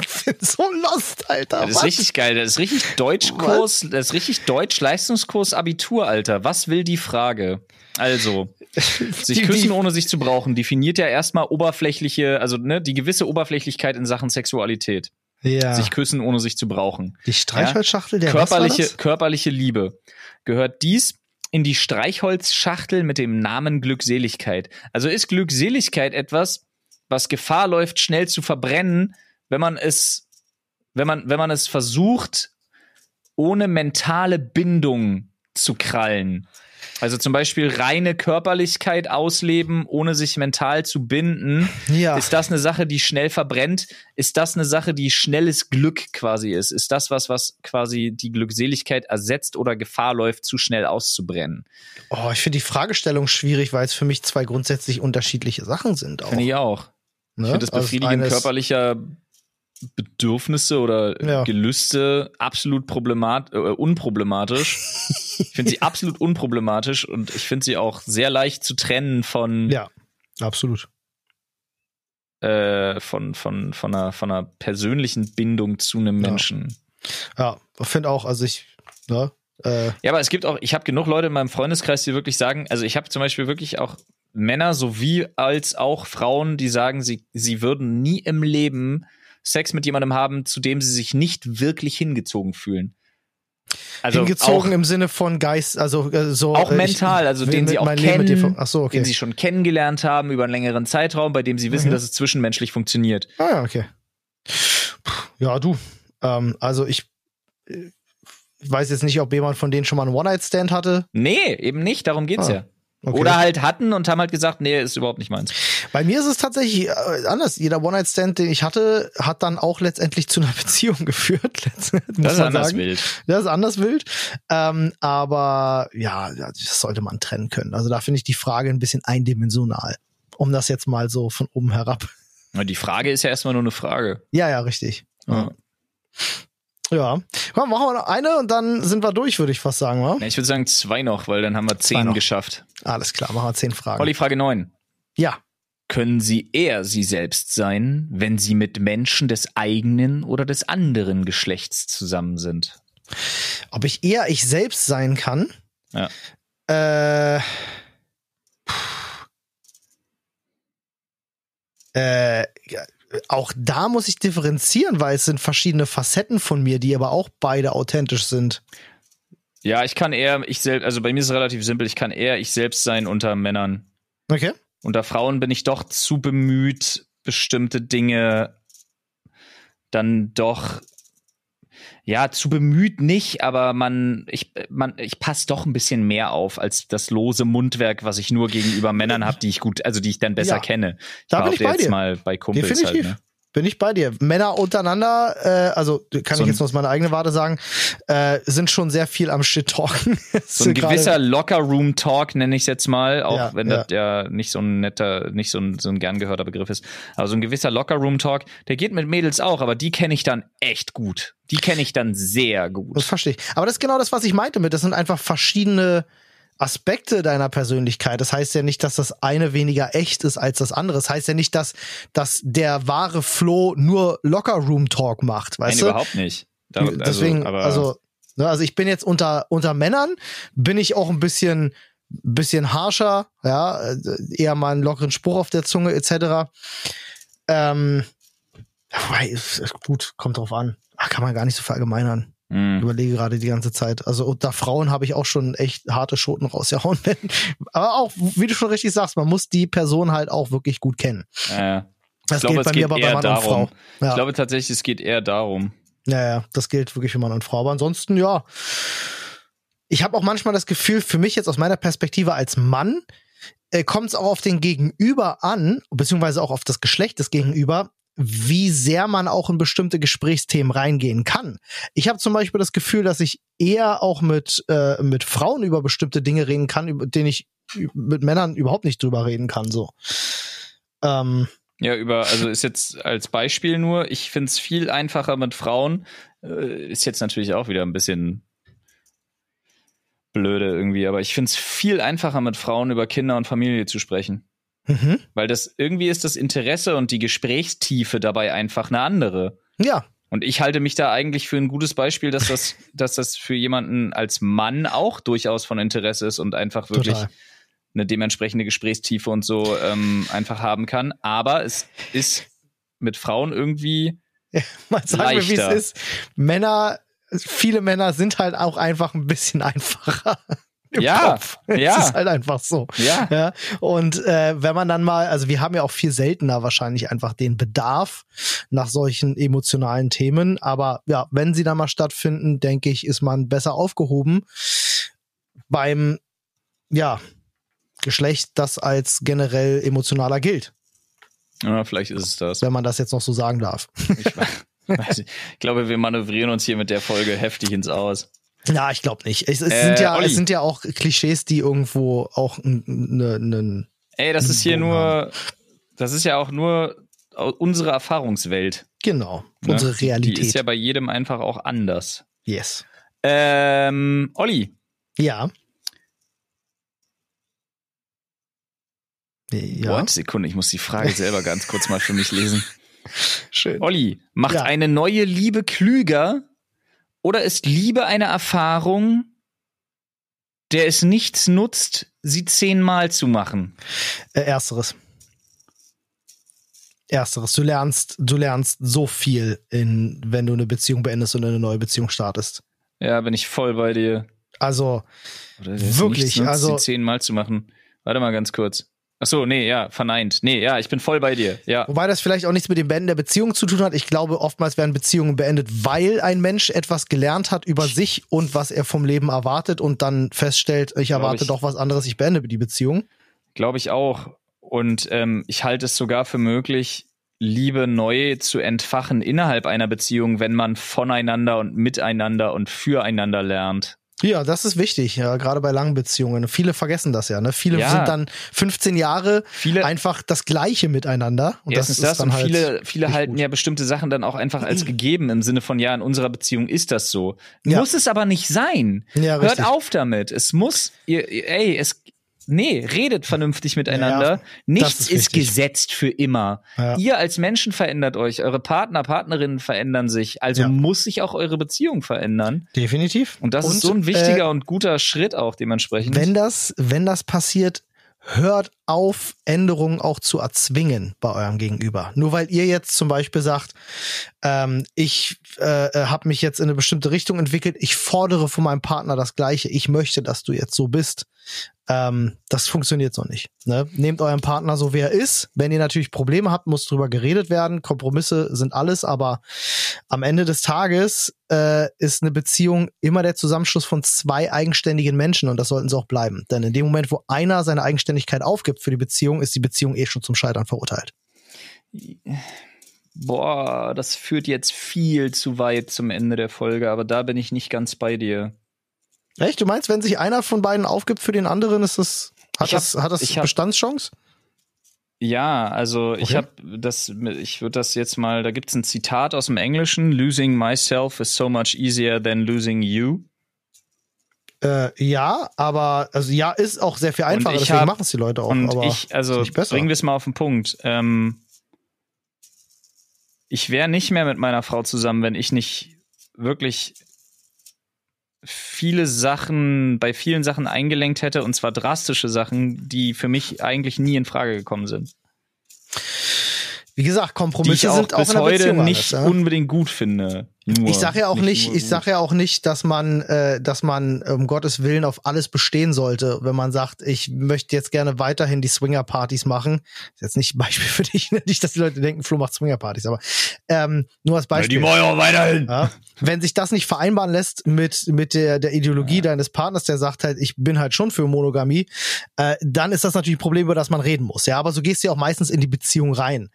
Ich bin so lost, Alter. Das ist Was? richtig geil. Das ist richtig Deutschkurs, das ist richtig Deutsch-Leistungskurs Abitur, Alter. Was will die Frage? Also, sich küssen, ohne sich zu brauchen, definiert ja erstmal oberflächliche, also ne, die gewisse Oberflächlichkeit in Sachen Sexualität. Ja. Sich küssen, ohne sich zu brauchen. die Streichholzschachtel der körperliche, körperliche Liebe. Gehört dies in die Streichholzschachtel mit dem Namen Glückseligkeit? Also ist Glückseligkeit etwas, was Gefahr läuft, schnell zu verbrennen, wenn man es, wenn man, wenn man es versucht, ohne mentale Bindung zu krallen. Also zum Beispiel reine Körperlichkeit ausleben, ohne sich mental zu binden. Ja. Ist das eine Sache, die schnell verbrennt? Ist das eine Sache, die schnelles Glück quasi ist? Ist das was, was quasi die Glückseligkeit ersetzt oder Gefahr läuft, zu schnell auszubrennen? Oh, ich finde die Fragestellung schwierig, weil es für mich zwei grundsätzlich unterschiedliche Sachen sind. Finde ich auch. Ne? Ich finde das Also Befriedigen eines- körperlicher Bedürfnisse oder Ja. Gelüste absolut problemat äh, unproblematisch. ich finde sie absolut unproblematisch und ich finde sie auch sehr leicht zu trennen von Ja, absolut. äh, von, von, von, einer, von einer persönlichen Bindung zu einem Ja. Menschen. Ja, finde auch, also ich, ne, äh, Ja, aber es gibt auch, ich habe genug Leute in meinem Freundeskreis, die wirklich sagen, also ich habe zum Beispiel wirklich auch Männer sowie als auch Frauen, die sagen, sie, sie würden nie im Leben Sex mit jemandem haben, zu dem sie sich nicht wirklich hingezogen fühlen. Also hingezogen auch, im Sinne von Geist, also äh, so. auch äh, mental, also den sie auch kennen, so, okay. den sie schon kennengelernt haben über einen längeren Zeitraum, bei dem sie wissen, Mhm. dass es zwischenmenschlich funktioniert. Ah ja, okay. Ja, du. Ähm, also ich, äh, ich weiß jetzt nicht, ob jemand von denen schon mal einen One-Night-Stand hatte. Nee, eben nicht, darum geht's Ah, ja. Okay. Oder halt hatten und haben halt gesagt, nee, ist überhaupt nicht meins. Bei mir ist es tatsächlich äh, anders. Jeder One-Night-Stand, den ich hatte, hat dann auch letztendlich zu einer Beziehung geführt. Das ist anders sagen. wild. Das ist anders wild. Ähm, aber ja, das sollte man trennen können. Also da finde ich die Frage ein bisschen eindimensional. Um das jetzt mal so von oben herab. Die Frage ist ja erstmal nur eine Frage. Ja, ja, richtig. Ja. Ja. Komm, machen wir noch eine und dann sind wir durch, würde ich fast sagen, wa? Ich würde sagen zwei noch, weil dann haben wir zehn geschafft. Alles klar, machen wir zehn Fragen. Olli, Frage neun. Ja. Können Sie eher Sie selbst sein, wenn Sie mit Menschen des eigenen oder des anderen Geschlechts zusammen sind? Ob ich eher ich selbst sein kann? Ja. Äh. Äh, ja, auch da muss ich differenzieren, weil es sind verschiedene Facetten von mir, die aber auch beide authentisch sind. Ja, ich kann eher ich selbst, also bei mir ist es relativ simpel, ich kann eher ich selbst sein unter Männern. Okay. Unter Frauen bin ich doch zu bemüht, bestimmte Dinge dann doch ja, zu bemüht nicht, aber man, ich, man, ich passe doch ein bisschen mehr auf als das lose Mundwerk, was ich nur gegenüber Männern habe, die ich gut, also die ich dann besser Ja, kenne. Ich da bin ich bei jetzt dir. mal bei Kumpels Definitiv. halt. Ne? Bin ich bei dir. Männer untereinander, äh, also kann So ich jetzt nur aus meiner eigenen Warte sagen, äh, sind schon sehr viel am Shit-Talken. So ein gewisser Locker-Room-Talk nenne ich es jetzt mal, auch Ja, wenn ja. das ja nicht so ein netter, nicht so ein, so ein gern gehörter Begriff ist. Aber so ein gewisser Locker-Room-Talk, der geht mit Mädels auch, aber die kenne ich dann echt gut. Die kenne ich dann sehr Das gut. verstehe ich. Aber das ist genau das, was ich meinte mit. Das sind einfach verschiedene Aspekte deiner Persönlichkeit. Das heißt ja nicht, dass das eine weniger echt ist als das andere. Das heißt ja nicht, dass, dass der wahre Flo nur Locker-Room-Talk macht, weißt Nein, du? überhaupt nicht. Da, also, Deswegen, aber also, ne, also ich bin jetzt unter, unter Männern, bin ich auch ein bisschen, bisschen harscher, ja, äh, eher mal einen lockeren Spruch auf der Zunge, etc. Ähm, gut, kommt drauf an. Ach, kann man gar nicht so verallgemeinern. Ich mh. überlege gerade die ganze Zeit. Also unter Frauen habe ich auch schon echt harte Schoten rausgehauen. aber auch, wie du schon richtig sagst, man muss die Person halt auch wirklich gut kennen. Äh, Das glaube, gilt bei mir aber bei Mann und Frau. darum. Ja. Ich glaube tatsächlich, es geht eher darum. Ja, ja, das gilt wirklich für Mann und Frau. Aber ansonsten, ja. Ich habe auch manchmal das Gefühl, für mich jetzt aus meiner Perspektive als Mann, äh, kommt es auch auf den Gegenüber an, beziehungsweise auch auf das Geschlecht des Gegenüber, wie sehr man auch in bestimmte Gesprächsthemen reingehen kann. Ich habe zum Beispiel das Gefühl, dass ich eher auch mit, äh, mit Frauen über bestimmte Dinge reden kann, über denen ich mit Männern überhaupt nicht drüber reden kann. So. Ähm, Ja, über, also ist jetzt als Beispiel nur, ich finde es viel einfacher mit Frauen. Äh, ist jetzt natürlich auch wieder ein bisschen blöde irgendwie, aber ich finde es viel einfacher mit Frauen über Kinder und Familie zu sprechen. Mhm. Weil das irgendwie ist das Interesse und die Gesprächstiefe dabei einfach eine andere. Ja, Und ich halte mich da eigentlich für ein gutes Beispiel, dass das, dass das für jemanden als Mann auch durchaus von Interesse ist und einfach wirklich total. eine dementsprechende Gesprächstiefe und so ähm, einfach haben kann. Aber es ist mit Frauen irgendwie, Mal sagen wir, wie es leichter. ist. Männer, viele Männer sind halt auch einfach ein bisschen einfacher. Im Ja, Kopf. Es ja. ist halt einfach so. ja, Ja, und äh, wenn man dann mal, also wir haben ja auch viel seltener wahrscheinlich einfach den Bedarf nach solchen emotionalen Themen, aber ja, wenn sie dann mal stattfinden, denke ich, ist man besser aufgehoben beim, ja, Geschlecht, das als generell emotionaler gilt, ja, vielleicht ist es das. wenn man das jetzt noch so sagen darf. Ich, weiß ich glaube, wir manövrieren uns hier mit der Folge heftig ins Aus. Ja, ich glaube nicht. Es, es, Äh, sind ja, Olli. es sind ja auch Klischees, die irgendwo auch ne, ne, Ey, das ist hier Bogen nur, das ist ja auch nur unsere Erfahrungswelt. genau, ne? unsere Die Realität. ist ja bei jedem einfach auch anders. yes. Ähm, Olli, Ja. Ja. What? Sekunde, ich muss die Frage selber ganz kurz mal für mich lesen. Schön. Olli, macht Ja. eine neue Liebe klüger oder ist Liebe eine Erfahrung, der es nichts nutzt, sie zehnmal zu machen? Äh, ersteres. Ersteres. Du lernst, du lernst so viel, in, wenn du eine Beziehung beendest und eine neue Beziehung startest. Ja, bin ich voll bei dir. Also, Wirklich, nutzt, also- sie zehnmal zu machen. Warte mal ganz kurz. Ach so, nee, ja, verneint. Nee, ja, ich bin voll bei dir. Ja. wobei das vielleicht auch nichts mit dem Beenden der Beziehung zu tun hat. Ich glaube, oftmals werden Beziehungen beendet, weil ein Mensch etwas gelernt hat über sich und was er vom Leben erwartet und dann feststellt, ich erwarte ich. doch was anderes, ich beende die Beziehung. Glaube ich auch. Und ähm, ich halte es sogar für möglich, Liebe neu zu entfachen innerhalb einer Beziehung, wenn man voneinander und miteinander und füreinander lernt. Ja, das ist wichtig, ja, gerade bei langen Beziehungen. Viele vergessen das ja, ne? Viele Ja. sind dann 15 Jahre Viele, einfach das Gleiche miteinander. Und das, das, ist dann und halt viele, viele nicht halten gut. ja bestimmte Sachen dann auch einfach als gegeben im Sinne von, ja, in unserer Beziehung ist das so. Ja. Muss es aber nicht sein. Ja, Hört richtig. auf damit. Es muss, ihr- ey, es, nee, redet vernünftig miteinander. das Nichts ist ist, gesetzt für immer. Ja. Ihr als Menschen verändert euch, eure Partner, Partnerinnen verändern sich, also Ja. muss sich auch eure Beziehung verändern. Definitiv. Und das ist so ein äh, wichtiger und guter Schritt auch dementsprechend. wenn das, wenn das passiert, hört auf, Änderungen auch zu erzwingen bei eurem Gegenüber. Nur weil ihr jetzt zum Beispiel sagt, ähm, ich äh, habe mich jetzt in eine bestimmte Richtung entwickelt, ich fordere von meinem Partner das Gleiche, ich möchte, dass du jetzt so bist. Ähm, das funktioniert so nicht. Ne? Nehmt euren Partner so, wie er ist. Wenn ihr natürlich Probleme habt, muss drüber geredet werden. Kompromisse sind alles, aber am Ende des Tages äh, ist eine Beziehung immer der Zusammenschluss von zwei eigenständigen Menschen und das sollten sie auch bleiben. Denn in dem Moment, wo einer seine Eigenständigkeit aufgibt für die Beziehung, ist die Beziehung eh schon zum Scheitern verurteilt. Boah, das führt jetzt viel zu weit zum Ende der Folge, aber da bin ich nicht ganz bei dir. Echt? Du meinst, wenn sich einer von beiden aufgibt für den anderen, ist das, hat Ich hab- das, hat das ich hab- Bestandschance? Ja, also ich Okay. habe das, ich würde das jetzt mal, da gibt's ein Zitat aus dem Englischen: Losing myself is so much easier than losing you. Äh, ja, aber also ja, ist auch sehr viel einfacher, ich deswegen machen es die Leute auch. Und ich, also bringen wir es mal auf den Punkt. Ähm, ich wäre nicht mehr mit meiner Frau zusammen, wenn ich nicht wirklich viele Sachen, bei vielen Sachen eingelenkt hätte, und zwar drastische Sachen, die für mich eigentlich nie in Frage gekommen sind. wie gesagt, Die ich Kompromisse auch sind auch bis in der heute Beziehung nicht alles, ja? unbedingt gut finde. Nur, Ich sage ja auch nicht, nur ich sage ja auch nicht, dass man, äh, dass man um Gottes Willen auf alles bestehen sollte, wenn man sagt, ich möchte jetzt gerne weiterhin die Swinger-Partys machen. Ist jetzt nicht ein Beispiel für dich, ne? nicht, dass die Leute denken, Flo macht Swinger-Partys, aber ähm, nur als Ja, Beispiel. die wollen auch weiterhin. Ja. Wenn sich das nicht vereinbaren lässt mit, mit der, der Ideologie deines Partners, der sagt halt, ich bin halt schon für Monogamie, äh, dann ist das natürlich ein Problem, über das man reden muss. Ja, aber so gehst du ja auch meistens in die Beziehung rein.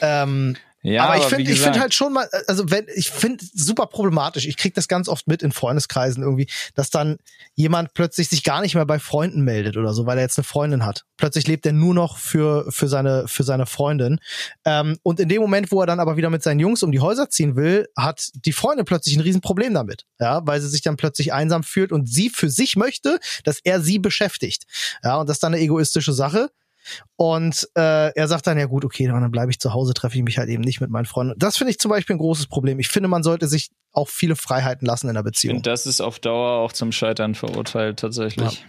Ähm, Ja, aber ich finde, ich finde halt schon mal, also wenn, ich finde super problematisch. Ich krieg das ganz oft mit in Freundeskreisen irgendwie, dass dann jemand plötzlich sich gar nicht mehr bei Freunden meldet oder so, weil er jetzt eine Freundin hat. Plötzlich lebt er nur noch für für seine für seine Freundin. Ähm, und in dem Moment, wo er dann aber wieder mit seinen Jungs um die Häuser ziehen will, hat die Freundin plötzlich ein Riesenproblem damit, ja, weil sie sich dann plötzlich einsam fühlt und sie für sich möchte, dass er sie beschäftigt. Ja, und das ist dann eine egoistische Sache. Und äh, er sagt dann, ja gut, okay, dann bleibe ich zu Hause, treffe ich mich halt eben nicht mit meinen Freunden. Das finde ich zum Beispiel ein großes Problem. Ich finde, man sollte sich auch viele Freiheiten lassen in der Beziehung. finde, das ist auf Dauer auch zum Scheitern verurteilt, tatsächlich.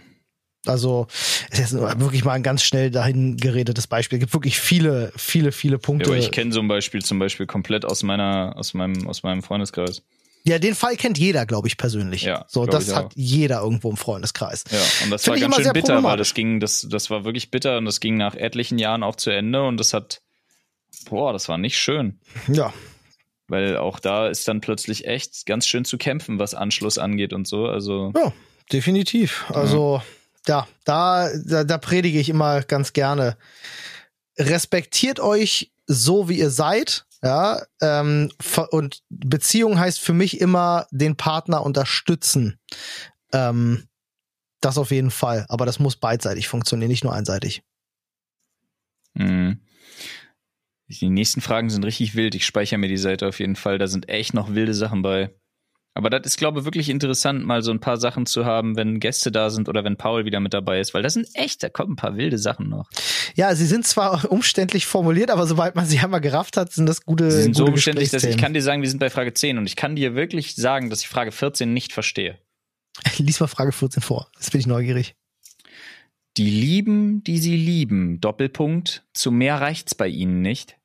Also, es ist wirklich mal ein ganz schnell dahin geredetes Beispiel. Es gibt wirklich viele, viele, viele Ja, Punkte. aber ich kenne so ein Beispiel zum Beispiel komplett aus meiner, aus meinem, aus meinem Freundeskreis. Ja, den Fall kennt jeder, glaube ich, persönlich. Ja, so, das hat jeder irgendwo im Freundeskreis. Ja, und das Find war ganz schön bitter, weil das ging, das, das war wirklich bitter und das ging nach etlichen Jahren auch zu Ende und das hat, boah, das war nicht schön. Ja, Weil auch da ist dann plötzlich echt ganz schön zu kämpfen, was Anschluss angeht und so. Also, ja, definitiv. Also, ja, da, da, da predige ich immer ganz gerne. Respektiert euch so, wie ihr seid. Ja, ähm, und Beziehung heißt für mich immer den Partner unterstützen. Ähm, das auf jeden Fall. Aber das muss beidseitig funktionieren, nicht nur einseitig. mh. die nächsten Fragen sind richtig wild. Ich speichere mir die Seite auf jeden Fall. Da sind echt noch wilde Sachen bei. Aber das ist, glaube ich, wirklich interessant, mal so ein paar Sachen zu haben, wenn Gäste da sind oder wenn Paul wieder mit dabei ist, weil das sind echt, da kommen ein paar wilde Sachen noch. Ja, sie sind zwar umständlich formuliert, aber sobald man sie einmal gerafft hat, sind das gute Sie sind so gute umständlich, dass ich kann dir sagen, wir sind bei Frage 10 und ich kann dir wirklich sagen, dass ich Frage 14 nicht verstehe. Lies mal Frage 14 vor. Jetzt bin ich neugierig. Die lieben, die sie lieben, Doppelpunkt, zu mehr reicht's bei ihnen nicht.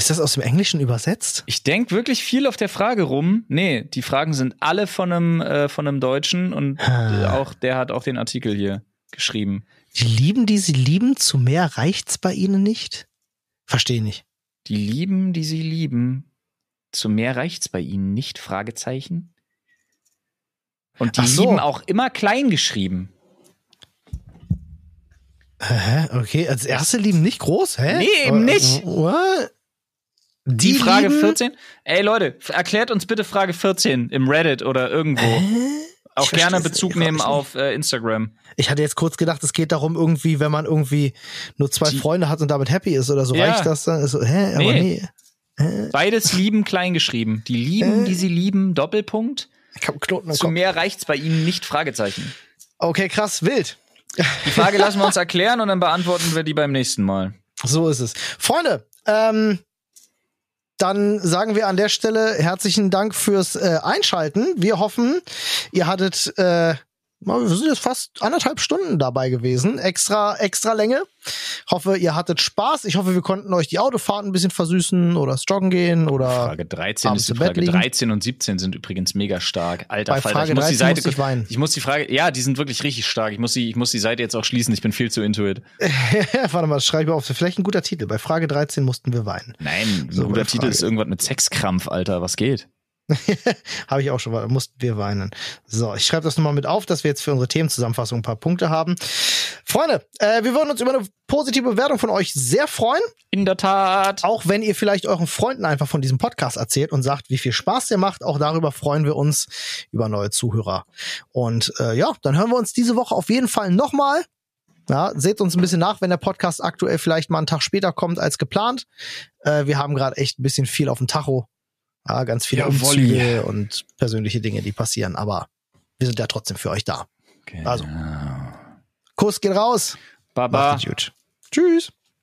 Ist das aus dem Englischen übersetzt? Ich denk wirklich viel auf der Frage rum. Nee, die Fragen sind alle von einem, äh, von einem Deutschen und äh, Ah. auch der hat auch den Artikel hier geschrieben. Die lieben, die sie lieben, zu mehr reicht's bei ihnen nicht? Verstehe nicht. Die lieben, die sie lieben, zu mehr reicht's bei ihnen nicht? Fragezeichen. Und die so. lieben auch immer klein geschrieben. Hä? Okay, als erste lieben nicht groß? Hä? Nee, eben nicht. What? Die, Frage lieben- 14? Ey Leute, erklärt uns bitte Frage 14 im Reddit oder irgendwo. Hä? Auch gerne Bezug nehmen auf äh, Instagram. Ich hatte jetzt kurz gedacht, es geht darum, irgendwie, wenn man irgendwie nur zwei Die- Freunde hat und damit happy ist oder so, Ja. reicht das dann? So, hä? Aber Nee. nee. Beides lieben klein geschrieben. Die lieben, Äh. die sie lieben, Doppelpunkt. Ich hab Knoten Zu mehr reicht's bei ihnen nicht? Fragezeichen. Okay, krass, wild. Die Frage lassen wir uns erklären und dann beantworten wir die beim nächsten Mal. So ist es. Freunde, ähm, dann sagen wir an der Stelle herzlichen Dank fürs äh, Einschalten. Wir hoffen, ihr hattet, äh, wir sind jetzt fast anderthalb Stunden dabei gewesen. Extra, extra Länge. Hoffe, ihr hattet Spaß. Ich hoffe, wir konnten euch die Autofahrt ein bisschen versüßen oder das Joggen gehen oder Frage 13 abends ist Frage liegen. 13 und 17 sind übrigens mega stark. Alter bei Falter, Frage ich muss die 13 Seite musste ich weinen. ich muss die Frage, ja, die sind wirklich richtig stark. Ich muss die, ich muss die Seite jetzt auch schließen. Ich bin viel zu into it. Warte mal, das schreibe ich auf. Vielleicht ein guter Titel. Bei Frage 13 mussten wir weinen. Nein, So, ein guter Titel ist irgendwas mit Sexkrampf, Alter. Was geht? Habe ich auch schon mal, mussten wir weinen. So, ich schreibe das nochmal mit auf, dass wir jetzt für unsere Themenzusammenfassung ein paar Punkte haben. Freunde, äh, wir würden uns über eine positive Bewertung von euch sehr freuen. In der Tat. Auch wenn ihr vielleicht euren Freunden einfach von diesem Podcast erzählt und sagt, wie viel Spaß der macht. Auch darüber freuen wir uns über neue Zuhörer. Und äh, ja, dann hören wir uns diese Woche auf jeden Fall nochmal. Ja, seht uns ein bisschen nach, wenn der Podcast aktuell vielleicht mal einen Tag später kommt als geplant. Äh, wir haben gerade echt ein bisschen viel auf dem Tacho. Ja, ganz viele Jawolli. Umzüge und persönliche Dinge, die passieren. Aber wir sind ja trotzdem für euch da. Also. Kuss geht raus. Baba. Gut. Tschüss.